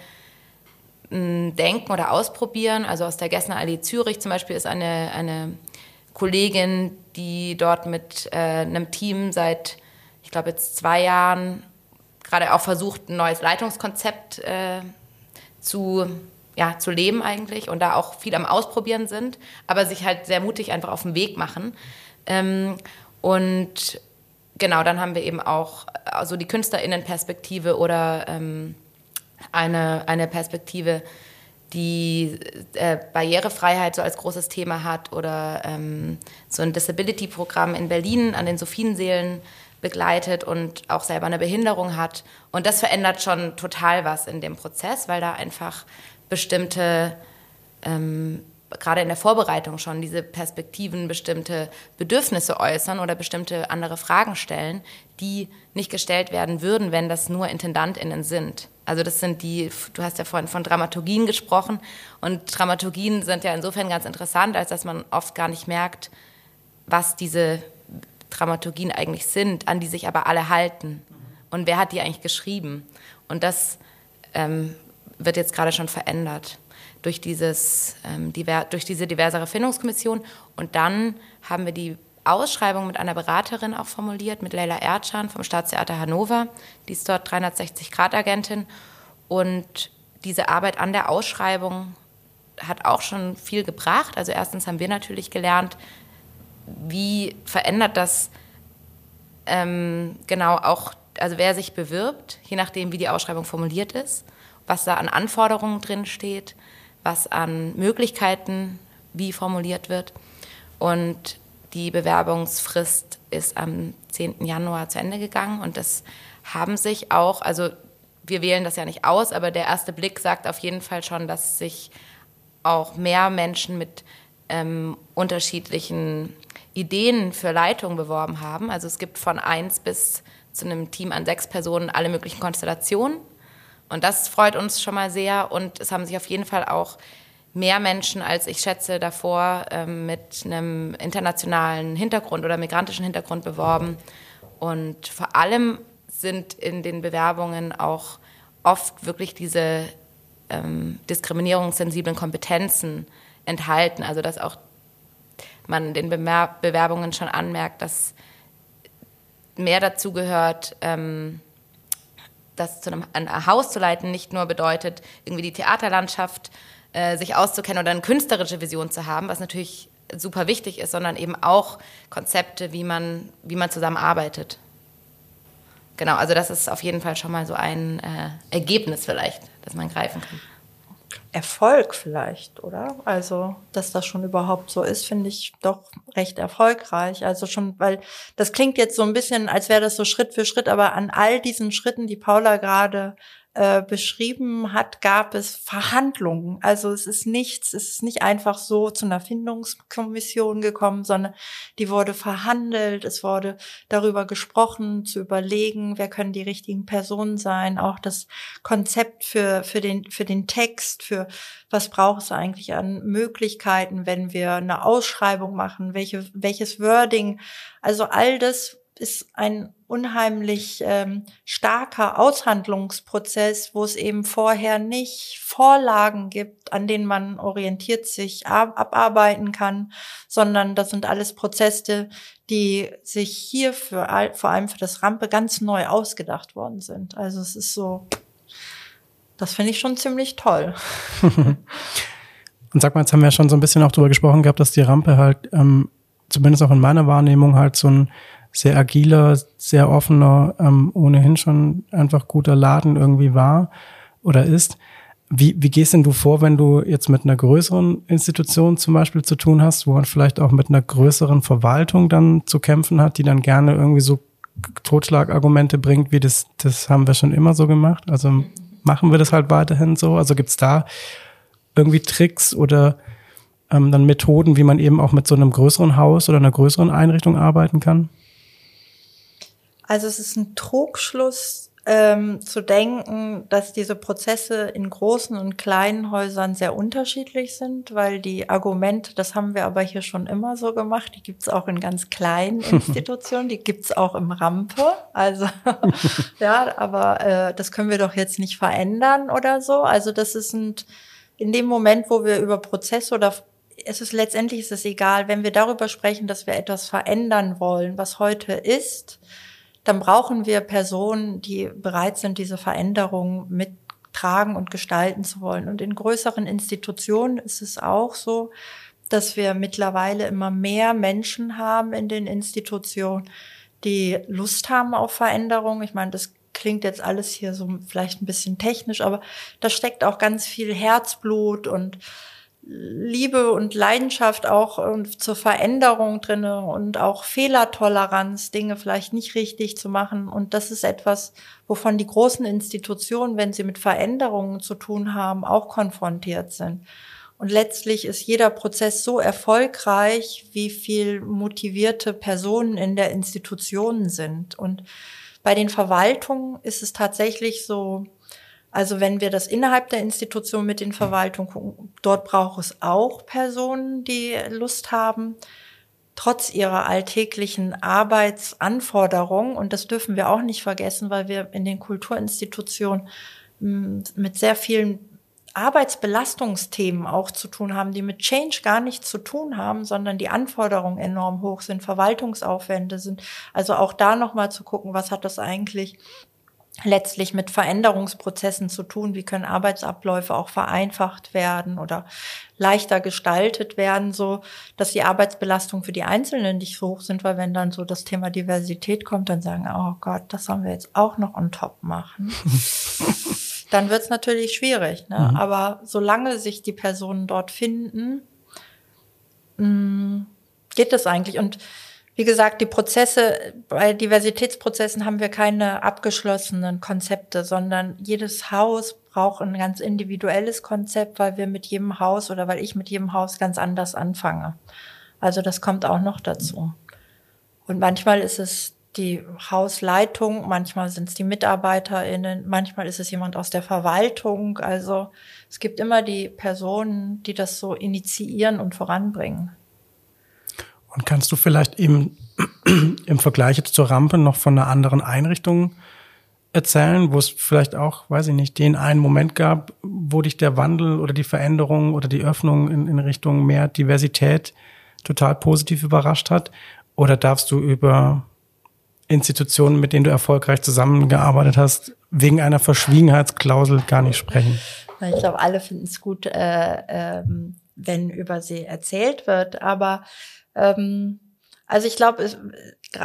denken oder ausprobieren. Also aus der Gessner Allee Zürich zum Beispiel ist eine, eine Kollegin, die dort mit äh, einem Team seit, ich glaube jetzt zwei Jahren gerade auch versucht, ein neues Leitungskonzept äh, zu, ja, zu leben eigentlich und da auch viel am Ausprobieren sind, aber sich halt sehr mutig einfach auf den Weg machen. Ähm, und genau, dann haben wir eben auch also die KünstlerInnenperspektive oder ähm, eine, eine Perspektive, die äh, Barrierefreiheit so als großes Thema hat oder ähm, so ein Disability-Programm in Berlin an den Sophienseelen begleitet und auch selber eine Behinderung hat. Und das verändert schon total was in dem Prozess, weil da einfach bestimmte, ähm, gerade in der Vorbereitung schon, diese Perspektiven bestimmte Bedürfnisse äußern oder bestimmte andere Fragen stellen, die nicht gestellt werden würden, wenn das nur IntendantInnen sind. Also das sind die, du hast ja vorhin von Dramaturgien gesprochen und Dramaturgien sind ja insofern ganz interessant, als dass man oft gar nicht merkt, was diese Dramaturgien eigentlich sind, an die sich aber alle halten. Und wer hat die eigentlich geschrieben? Und das ähm, wird jetzt gerade schon verändert durch, dieses, ähm, diver durch diese diversere Findungskommission. Und dann haben wir die Ausschreibung mit einer Beraterin auch formuliert, mit Leila Erdschan vom Staatstheater Hannover. Die ist dort 360-Grad-Agentin. Und diese Arbeit an der Ausschreibung hat auch schon viel gebracht. Also erstens haben wir natürlich gelernt, wie verändert das ähm, genau auch, also wer sich bewirbt, je nachdem, wie die Ausschreibung formuliert ist, was da an Anforderungen drin steht, was an Möglichkeiten wie formuliert wird. Und die Bewerbungsfrist ist am 10. Januar zu Ende gegangen und das haben sich auch, also wir wählen das ja nicht aus, aber der erste Blick sagt auf jeden Fall schon, dass sich auch mehr Menschen mit ähm, unterschiedlichen Ideen für Leitung beworben haben. Also es gibt von eins bis zu einem Team an sechs Personen alle möglichen Konstellationen. Und das freut uns schon mal sehr. Und es haben sich auf jeden Fall auch mehr Menschen als ich schätze davor ähm, mit einem internationalen Hintergrund oder migrantischen Hintergrund beworben. Und vor allem sind in den Bewerbungen auch oft wirklich diese ähm, diskriminierungssensiblen Kompetenzen enthalten. Also dass auch man den Bemer Bewerbungen schon anmerkt, dass mehr dazu gehört, ähm, das zu einem ein Haus zu leiten, nicht nur bedeutet, irgendwie die Theaterlandschaft äh, sich auszukennen oder eine künstlerische Vision zu haben, was natürlich super wichtig ist, sondern eben auch Konzepte, wie man, wie man zusammenarbeitet. Genau, also das ist auf jeden Fall schon mal so ein äh, Ergebnis vielleicht, das man greifen kann. Erfolg vielleicht, oder? Also, dass das schon überhaupt so ist, finde ich doch recht erfolgreich. Also schon, weil das klingt jetzt so ein bisschen, als wäre das so Schritt für Schritt, aber an all diesen Schritten, die Paula gerade äh, beschrieben hat, gab es Verhandlungen. Also es ist nichts, es ist nicht einfach so zu einer Findungskommission gekommen, sondern die wurde verhandelt, es wurde darüber gesprochen, zu überlegen, wer können die richtigen Personen sein, auch das Konzept für, für, den, für den Text, für was braucht es eigentlich an Möglichkeiten, wenn wir eine Ausschreibung machen, welche, welches Wording, also all das ist ein unheimlich ähm, starker Aushandlungsprozess, wo es eben vorher nicht Vorlagen gibt, an denen man orientiert sich ab abarbeiten kann, sondern das sind alles Prozesse, die sich hier für vor allem für das Rampe ganz neu ausgedacht worden sind. Also es ist so, das finde ich schon ziemlich toll. Und sag mal, jetzt haben wir ja schon so ein bisschen auch drüber gesprochen gehabt, dass die Rampe halt ähm, zumindest auch in meiner Wahrnehmung halt so ein sehr agiler, sehr offener, ähm, ohnehin schon einfach guter Laden irgendwie war oder ist. Wie, wie gehst denn du vor, wenn du jetzt mit einer größeren Institution zum Beispiel zu tun hast, wo man vielleicht auch mit einer größeren Verwaltung dann zu kämpfen hat, die dann gerne irgendwie so Totschlagargumente bringt, wie das, das haben wir schon immer so gemacht. Also machen wir das halt weiterhin so. Also gibt's da irgendwie Tricks oder ähm, dann Methoden, wie man eben auch mit so einem größeren Haus oder einer größeren Einrichtung arbeiten kann? Also es ist ein Trugschluss ähm, zu denken, dass diese Prozesse in großen und kleinen Häusern sehr unterschiedlich sind, weil die Argumente, das haben wir aber hier schon immer so gemacht, die gibt's auch in ganz kleinen Institutionen, die gibt's auch im Rampe. Also ja, aber äh, das können wir doch jetzt nicht verändern oder so. Also das ist ein, in dem Moment, wo wir über Prozesse oder es ist letztendlich ist es egal, wenn wir darüber sprechen, dass wir etwas verändern wollen, was heute ist, dann brauchen wir Personen, die bereit sind, diese Veränderung mittragen und gestalten zu wollen. Und in größeren Institutionen ist es auch so, dass wir mittlerweile immer mehr Menschen haben in den Institutionen, die Lust haben auf Veränderung. Ich meine, das klingt jetzt alles hier so vielleicht ein bisschen technisch, aber da steckt auch ganz viel Herzblut und Liebe und Leidenschaft auch zur Veränderung drinne und auch Fehlertoleranz, Dinge vielleicht nicht richtig zu machen. Und das ist etwas, wovon die großen Institutionen, wenn sie mit Veränderungen zu tun haben, auch konfrontiert sind. Und letztlich ist jeder Prozess so erfolgreich, wie viel motivierte Personen in der Institution sind. Und bei den Verwaltungen ist es tatsächlich so, also wenn wir das innerhalb der Institution mit den Verwaltungen gucken, dort braucht es auch Personen, die Lust haben, trotz ihrer alltäglichen Arbeitsanforderungen. Und das dürfen wir auch nicht vergessen, weil wir in den Kulturinstitutionen hm, mit sehr vielen Arbeitsbelastungsthemen auch zu tun haben, die mit Change gar nichts zu tun haben, sondern die Anforderungen enorm hoch sind, Verwaltungsaufwände sind. Also auch da nochmal zu gucken, was hat das eigentlich letztlich mit Veränderungsprozessen zu tun. Wie können Arbeitsabläufe auch vereinfacht werden oder leichter gestaltet werden, so dass die Arbeitsbelastung für die Einzelnen nicht so hoch sind, weil wenn dann so das Thema Diversität kommt, dann sagen, oh Gott, das sollen wir jetzt auch noch on top machen. dann wird es natürlich schwierig. Ne? Mhm. Aber solange sich die Personen dort finden, mh, mm, geht das eigentlich. Und wie gesagt, die Prozesse, bei Diversitätsprozessen haben wir keine abgeschlossenen Konzepte, sondern jedes Haus braucht ein ganz individuelles Konzept, weil wir mit jedem Haus oder weil ich mit jedem Haus ganz anders anfange. Also das kommt auch noch dazu. Und manchmal ist es die Hausleitung, manchmal sind es die MitarbeiterInnen, manchmal ist es jemand aus der Verwaltung. Also es gibt immer die Personen, die das so initiieren und voranbringen. Und kannst du vielleicht eben im Vergleich jetzt zur Rampe noch von einer anderen Einrichtung erzählen, wo es vielleicht auch, weiß ich nicht, den einen Moment gab, wo dich der Wandel oder die Veränderung oder die Öffnung in, in Richtung mehr Diversität total positiv überrascht hat? Oder darfst du über Institutionen, mit denen du erfolgreich zusammengearbeitet hast, wegen einer Verschwiegenheitsklausel gar nicht sprechen? Ich glaube, alle finden es gut, äh, äh, wenn über sie erzählt wird. Aber ähm, also ich glaube,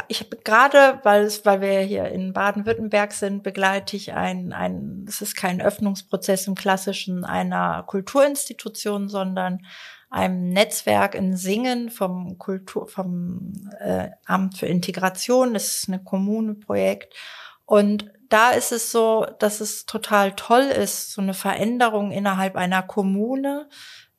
ich habe gerade, weil es, weil wir hier in Baden-Württemberg sind, begleite ich ein, ein, es ist kein Öffnungsprozess im klassischen einer Kulturinstitution, sondern einem Netzwerk in Singen vom Kultur, vom äh, Amt für Integration. Das ist eine Kommune-Projekt. Und da ist es so, dass es total toll ist, so eine Veränderung innerhalb einer Kommune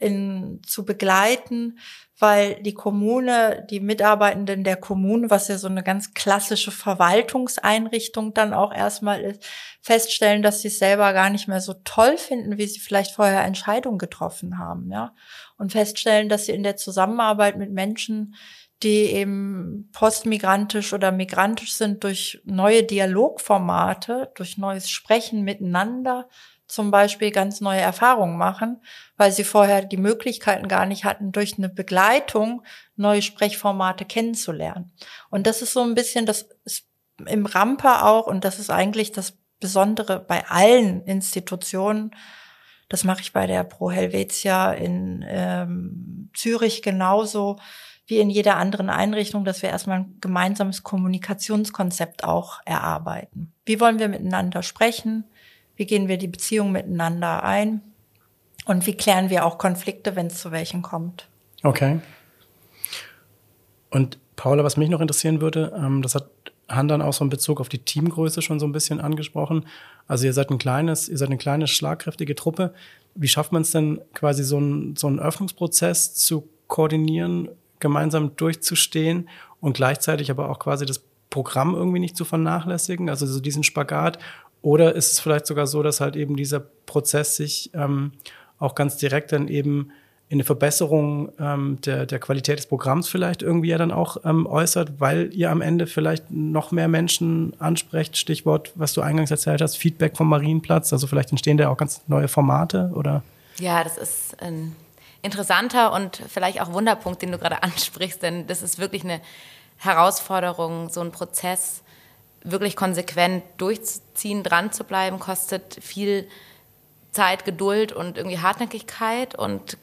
in, zu begleiten, weil die Kommune, die Mitarbeitenden der Kommune, was ja so eine ganz klassische Verwaltungseinrichtung dann auch erstmal ist, feststellen, dass sie es selber gar nicht mehr so toll finden, wie sie vielleicht vorher Entscheidungen getroffen haben, ja. Und feststellen, dass sie in der Zusammenarbeit mit Menschen, die eben postmigrantisch oder migrantisch sind, durch neue Dialogformate, durch neues Sprechen miteinander, zum Beispiel ganz neue Erfahrungen machen, weil sie vorher die Möglichkeiten gar nicht hatten, durch eine Begleitung neue Sprechformate kennenzulernen. Und das ist so ein bisschen das ist im Rampe auch, und das ist eigentlich das Besondere bei allen Institutionen. Das mache ich bei der Pro Helvetia in ähm, Zürich genauso wie in jeder anderen Einrichtung, dass wir erstmal ein gemeinsames Kommunikationskonzept auch erarbeiten. Wie wollen wir miteinander sprechen? Wie gehen wir die Beziehung miteinander ein? Und wie klären wir auch Konflikte, wenn es zu welchen kommt? Okay. Und Paula, was mich noch interessieren würde, ähm, das hat Han dann auch so in Bezug auf die Teamgröße schon so ein bisschen angesprochen. Also ihr seid ein kleines, ihr seid eine kleine, schlagkräftige Truppe. Wie schafft man es denn quasi so, ein, so einen Öffnungsprozess zu koordinieren, gemeinsam durchzustehen und gleichzeitig aber auch quasi das Programm irgendwie nicht zu vernachlässigen, also so diesen Spagat? Oder ist es vielleicht sogar so, dass halt eben dieser Prozess sich ähm, auch ganz direkt dann eben in eine Verbesserung ähm, der, der Qualität des Programms vielleicht irgendwie ja dann auch ähm, äußert, weil ihr am Ende vielleicht noch mehr Menschen ansprecht. Stichwort, was du eingangs erzählt hast, Feedback vom Marienplatz. Also vielleicht entstehen da auch ganz neue Formate oder? Ja, das ist ein interessanter und vielleicht auch Wunderpunkt, den du gerade ansprichst, denn das ist wirklich eine Herausforderung, so ein Prozess wirklich konsequent durchzuziehen, dran zu bleiben, kostet viel Zeit, Geduld und irgendwie Hartnäckigkeit und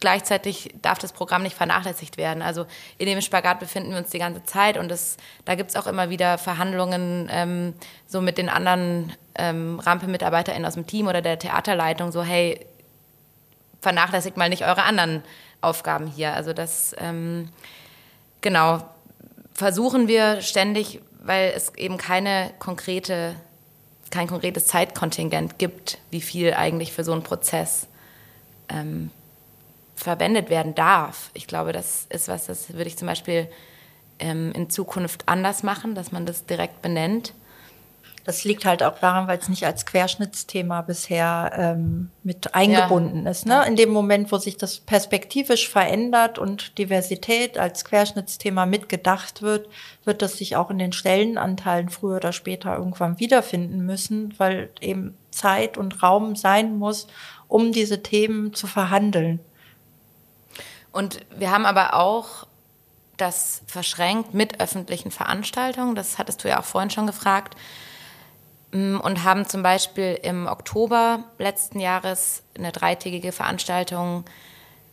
gleichzeitig darf das Programm nicht vernachlässigt werden. Also in dem Spagat befinden wir uns die ganze Zeit und das, da gibt es auch immer wieder Verhandlungen ähm, so mit den anderen ähm, Rampe-MitarbeiterInnen aus dem Team oder der Theaterleitung, so hey, vernachlässigt mal nicht eure anderen Aufgaben hier. Also das, ähm, genau, versuchen wir ständig, weil es eben keine konkrete, kein konkretes Zeitkontingent gibt, wie viel eigentlich für so einen Prozess ähm, verwendet werden darf. Ich glaube, das ist was, das würde ich zum Beispiel ähm, in Zukunft anders machen, dass man das direkt benennt. Das liegt halt auch daran, weil es nicht als Querschnittsthema bisher ähm, mit eingebunden ja. ist. Ne? In dem Moment, wo sich das perspektivisch verändert und Diversität als Querschnittsthema mitgedacht wird, wird das sich auch in den Stellenanteilen früher oder später irgendwann wiederfinden müssen, weil eben Zeit und Raum sein muss, um diese Themen zu verhandeln. Und wir haben aber auch das verschränkt mit öffentlichen Veranstaltungen. Das hattest du ja auch vorhin schon gefragt. Mm, und haben zum Beispiel im Oktober letzten Jahres eine dreitägige Veranstaltung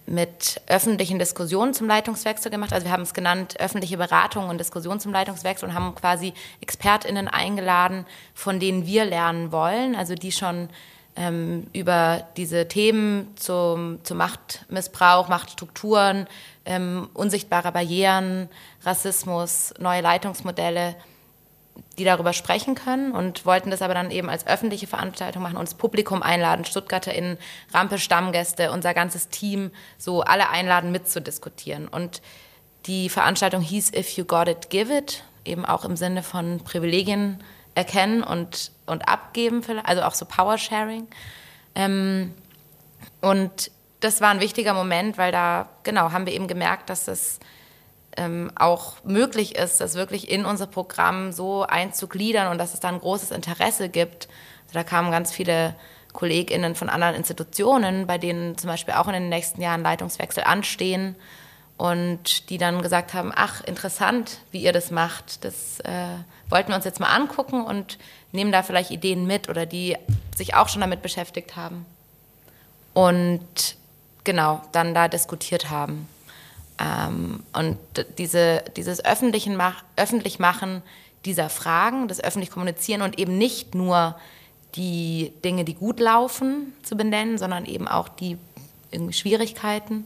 mit öffentlichen Diskussionen zum Leitungswechsel gemacht. Also wir haben es genannt öffentliche Beratung und Diskussion zum Leitungswechsel und haben quasi ExpertInnen eingeladen, von denen wir lernen wollen, also die schon ähm, über diese Themen zum, zum Machtmissbrauch, Machtstrukturen, ähm, unsichtbare Barrieren, Rassismus, neue Leitungsmodelle, die darüber sprechen können und wollten das aber dann eben als öffentliche Veranstaltung machen und das Publikum einladen, StuttgarterInnen, Rampe, Stammgäste, unser ganzes Team, so alle einladen mitzudiskutieren. Und die Veranstaltung hieß If You Got It, Give It, eben auch im Sinne von Privilegien erkennen und, und abgeben, also auch so Power-Sharing. Ähm, und das war ein wichtiger Moment, weil da, genau, haben wir eben gemerkt, dass es ähm, auch möglich ist, das wirklich in unser Programm so einzugliedern und dass es da ein großes Interesse gibt. Also da kamen ganz viele KollegInnen von anderen Institutionen, bei denen zum Beispiel auch in den nächsten Jahren Leitungswechsel anstehen und die dann gesagt haben, ach, interessant, wie ihr das macht. Das äh, wollten wir uns jetzt mal angucken und nehmen da vielleicht Ideen mit oder die sich auch schon damit beschäftigt haben. Und genau, dann da diskutiert haben. Ähm, und diese, dieses öffentlichen Mach, öffentlich Machen dieser Fragen, das öffentlich Kommunizieren und eben nicht nur die Dinge, die gut laufen, zu benennen, sondern eben auch die Schwierigkeiten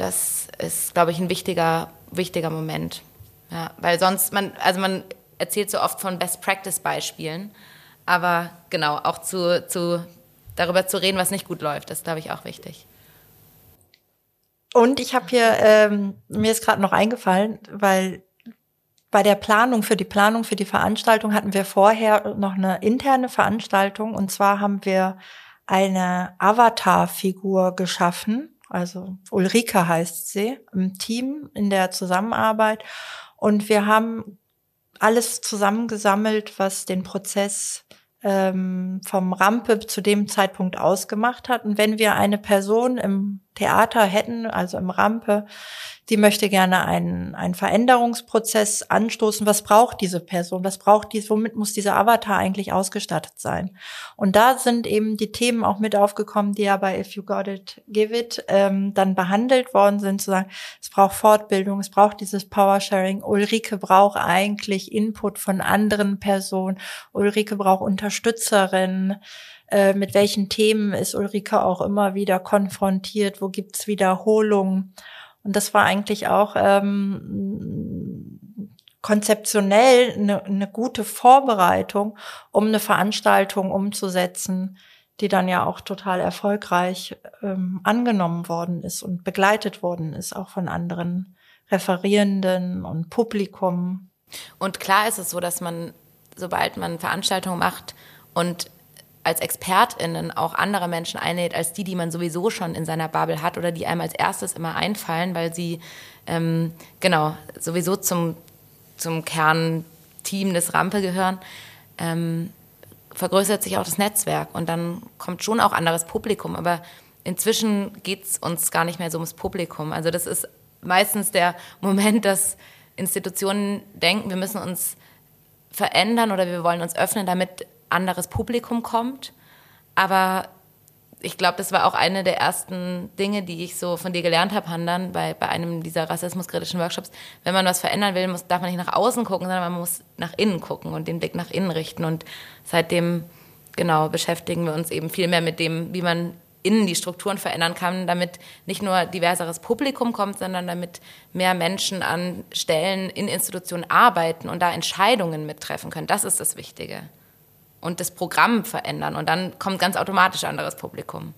das ist, glaube ich, ein wichtiger, wichtiger Moment. Ja, weil sonst, man, also man erzählt so oft von Best-Practice-Beispielen, aber genau, auch zu, zu, darüber zu reden, was nicht gut läuft, ist, glaube ich, auch wichtig. Und ich habe hier, ähm, mir ist gerade noch eingefallen, weil bei der Planung, für die Planung, für die Veranstaltung hatten wir vorher noch eine interne Veranstaltung und zwar haben wir eine Avatar-Figur geschaffen also Ulrike heißt sie, im Team in der Zusammenarbeit. Und wir haben alles zusammengesammelt, was den Prozess ähm, vom Rampe zu dem Zeitpunkt ausgemacht hat. Und wenn wir eine Person im Theater hätten, also im Rampe, die möchte gerne einen, einen Veränderungsprozess anstoßen. Was braucht diese Person? Was braucht die, womit muss dieser Avatar eigentlich ausgestattet sein? Und da sind eben die Themen auch mit aufgekommen, die ja bei If You Got It, Give It ähm, dann behandelt worden sind, zu sagen, es braucht Fortbildung, es braucht dieses Power-Sharing. Ulrike braucht eigentlich Input von anderen Personen. Ulrike braucht Unterstützerinnen äh, mit welchen Themen ist Ulrike auch immer wieder konfrontiert, wo gibt's Wiederholungen. Und das war eigentlich auch ähm, konzeptionell eine, eine gute Vorbereitung, um eine Veranstaltung umzusetzen, die dann ja auch total erfolgreich ähm, angenommen worden ist und begleitet worden ist, auch von anderen Referierenden und Publikum. Und klar ist es so, dass man, sobald man Veranstaltungen macht und als ExpertInnen auch andere Menschen einlädt, als die, die man sowieso schon in seiner Bubble hat oder die einem als erstes immer einfallen, weil sie ähm, genau sowieso zum, zum Kernteam des Rampe gehören, ähm, vergrößert sich auch das Netzwerk und dann kommt schon auch anderes Publikum. Aber inzwischen geht es uns gar nicht mehr so ums Publikum. Also das ist meistens der Moment, dass Institutionen denken, wir müssen uns verändern oder wir wollen uns öffnen, damit anderes Publikum kommt. Aber ich glaube, das war auch eine der ersten Dinge, die ich so von dir gelernt habe, Handan, bei, bei einem dieser rassismuskritischen Workshops. Wenn man was verändern will, muss, darf man nicht nach außen gucken, sondern man muss nach innen gucken und den Blick nach innen richten. Und seitdem, genau, beschäftigen wir uns eben viel mehr mit dem, wie man innen die Strukturen verändern kann, damit nicht nur diverseres Publikum kommt, sondern damit mehr Menschen an Stellen in Institutionen arbeiten und da Entscheidungen mittreffen können. Das ist das Wichtige und das Programm verändern. Und dann kommt ganz automatisch anderes Publikum.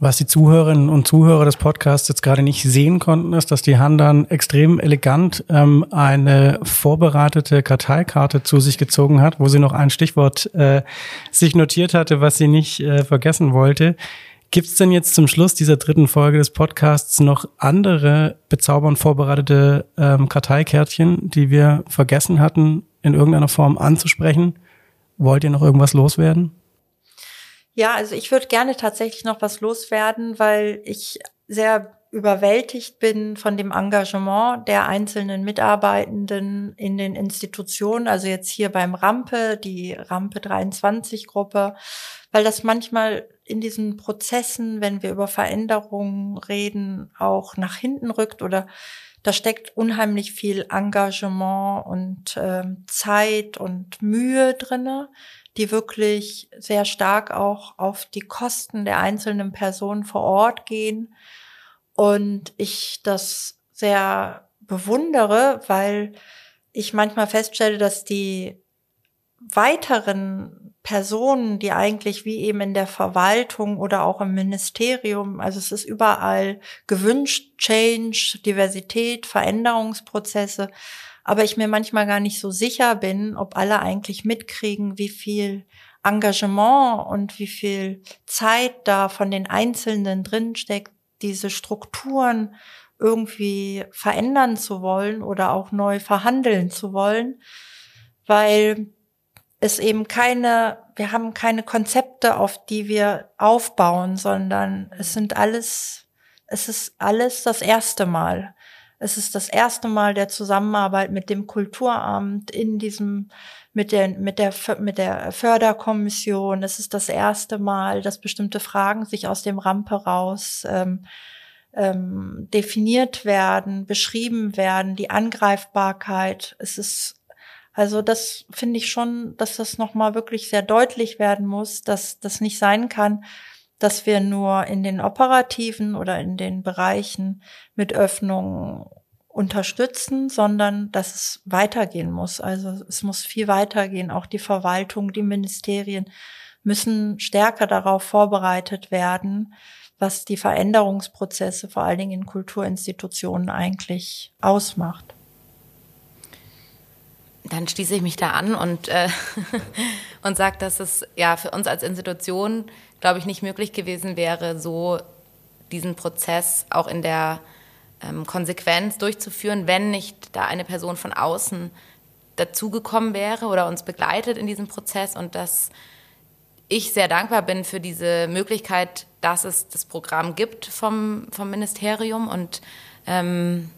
Was die Zuhörerinnen und Zuhörer des Podcasts jetzt gerade nicht sehen konnten, ist, dass die Handan extrem elegant ähm, eine vorbereitete Karteikarte zu sich gezogen hat, wo sie noch ein Stichwort äh, sich notiert hatte, was sie nicht äh, vergessen wollte. Gibt es denn jetzt zum Schluss dieser dritten Folge des Podcasts noch andere bezaubernd vorbereitete ähm, Karteikärtchen, die wir vergessen hatten in irgendeiner Form anzusprechen? Wollt ihr noch irgendwas loswerden? Ja, also ich würde gerne tatsächlich noch was loswerden, weil ich sehr überwältigt bin von dem Engagement der einzelnen Mitarbeitenden in den Institutionen, also jetzt hier beim Rampe, die Rampe 23 Gruppe, weil das manchmal in diesen Prozessen, wenn wir über Veränderungen reden, auch nach hinten rückt oder da steckt unheimlich viel Engagement und äh, Zeit und Mühe drinne, die wirklich sehr stark auch auf die Kosten der einzelnen Personen vor Ort gehen. Und ich das sehr bewundere, weil ich manchmal feststelle, dass die weiteren Personen, die eigentlich wie eben in der Verwaltung oder auch im Ministerium, also es ist überall gewünscht, Change, Diversität, Veränderungsprozesse, aber ich mir manchmal gar nicht so sicher bin, ob alle eigentlich mitkriegen, wie viel Engagement und wie viel Zeit da von den Einzelnen drinsteckt, diese Strukturen irgendwie verändern zu wollen oder auch neu verhandeln zu wollen, weil es eben keine, wir haben keine Konzepte, auf die wir aufbauen, sondern es sind alles, es ist alles das erste Mal. Es ist das erste Mal der Zusammenarbeit mit dem Kulturamt in diesem, mit der, mit der, mit der Förderkommission. Es ist das erste Mal, dass bestimmte Fragen sich aus dem Rampe raus ähm, ähm, definiert werden, beschrieben werden, die Angreifbarkeit. Es ist also das finde ich schon, dass das nochmal wirklich sehr deutlich werden muss, dass das nicht sein kann, dass wir nur in den operativen oder in den Bereichen mit Öffnung unterstützen, sondern dass es weitergehen muss. Also es muss viel weitergehen. Auch die Verwaltung, die Ministerien müssen stärker darauf vorbereitet werden, was die Veränderungsprozesse vor allen Dingen in Kulturinstitutionen eigentlich ausmacht dann schließe ich mich da an und, äh, und sage, dass es ja für uns als Institution, glaube ich, nicht möglich gewesen wäre, so diesen Prozess auch in der ähm, Konsequenz durchzuführen, wenn nicht da eine Person von außen dazugekommen wäre oder uns begleitet in diesem Prozess und dass ich sehr dankbar bin für diese Möglichkeit, dass es das Programm gibt vom, vom Ministerium und ähm,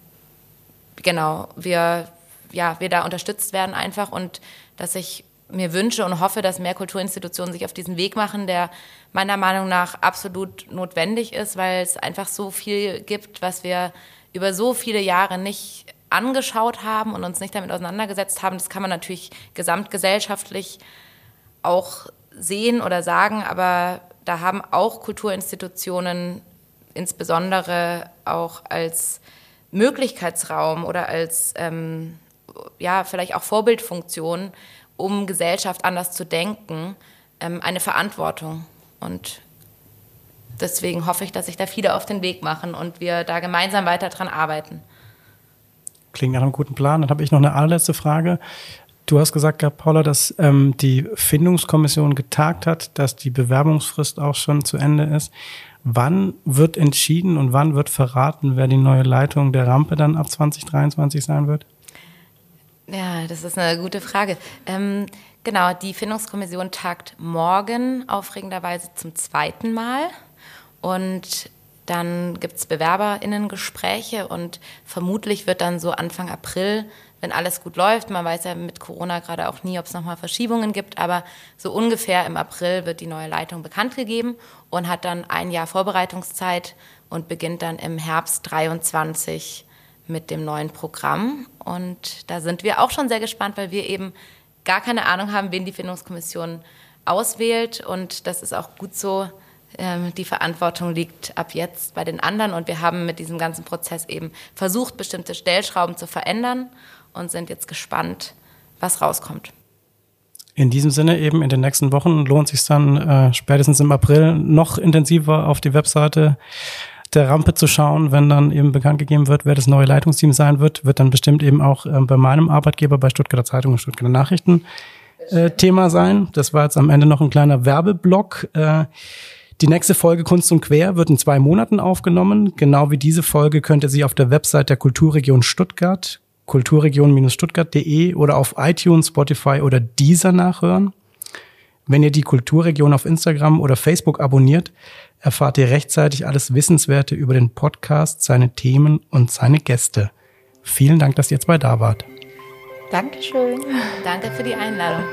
genau, wir, ja, wir da unterstützt werden einfach und dass ich mir wünsche und hoffe, dass mehr Kulturinstitutionen sich auf diesen Weg machen, der meiner Meinung nach absolut notwendig ist, weil es einfach so viel gibt, was wir über so viele Jahre nicht angeschaut haben und uns nicht damit auseinandergesetzt haben. Das kann man natürlich gesamtgesellschaftlich auch sehen oder sagen, aber da haben auch Kulturinstitutionen insbesondere auch als Möglichkeitsraum oder als ähm, ja vielleicht auch Vorbildfunktion, um Gesellschaft anders zu denken, ähm, eine Verantwortung. Und deswegen hoffe ich, dass sich da viele auf den Weg machen und wir da gemeinsam weiter dran arbeiten. Klingt nach einem guten Plan. Dann habe ich noch eine allerletzte Frage. Du hast gesagt, Paula, dass ähm, die Findungskommission getagt hat, dass die Bewerbungsfrist auch schon zu Ende ist. Wann wird entschieden und wann wird verraten, wer die neue Leitung der Rampe dann ab 2023 sein wird? Ja, das ist eine gute Frage. Ähm, genau, die Findungskommission tagt morgen aufregenderweise zum zweiten Mal. Und dann gibt es BewerberInnen-Gespräche und vermutlich wird dann so Anfang April wenn alles gut läuft. Man weiß ja mit Corona gerade auch nie, ob es nochmal Verschiebungen gibt, aber so ungefähr im April wird die neue Leitung bekannt gegeben und hat dann ein Jahr Vorbereitungszeit und beginnt dann im Herbst 23 mit dem neuen Programm. Und da sind wir auch schon sehr gespannt, weil wir eben gar keine Ahnung haben, wen die Findungskommission auswählt. Und das ist auch gut so. Ähm, die Verantwortung liegt ab jetzt bei den anderen und wir haben mit diesem ganzen Prozess eben versucht, bestimmte Stellschrauben zu verändern und sind jetzt gespannt, was rauskommt. In diesem Sinne eben in den nächsten Wochen lohnt sich dann äh, spätestens im April noch intensiver auf die Webseite der Rampe zu schauen, wenn dann eben bekannt gegeben wird, wer das neue Leitungsteam sein wird, wird dann bestimmt eben auch äh, bei meinem Arbeitgeber bei Stuttgarter Zeitung und Stuttgarter Nachrichten äh, Thema sein. Das war jetzt am Ende noch ein kleiner Werbeblock. Äh, die nächste Folge Kunst und Quer wird in zwei Monaten aufgenommen. Genau wie diese Folge könnt ihr sie auf der Website der Kulturregion Stuttgart kulturregion-stuttgart.de oder auf iTunes, Spotify oder Deezer nachhören. Wenn ihr die Kulturregion auf Instagram oder Facebook abonniert, erfahrt ihr rechtzeitig alles Wissenswerte über den Podcast, seine Themen und seine Gäste. Vielen Dank, dass ihr zwei da wart. Dankeschön. Danke für die Einladung.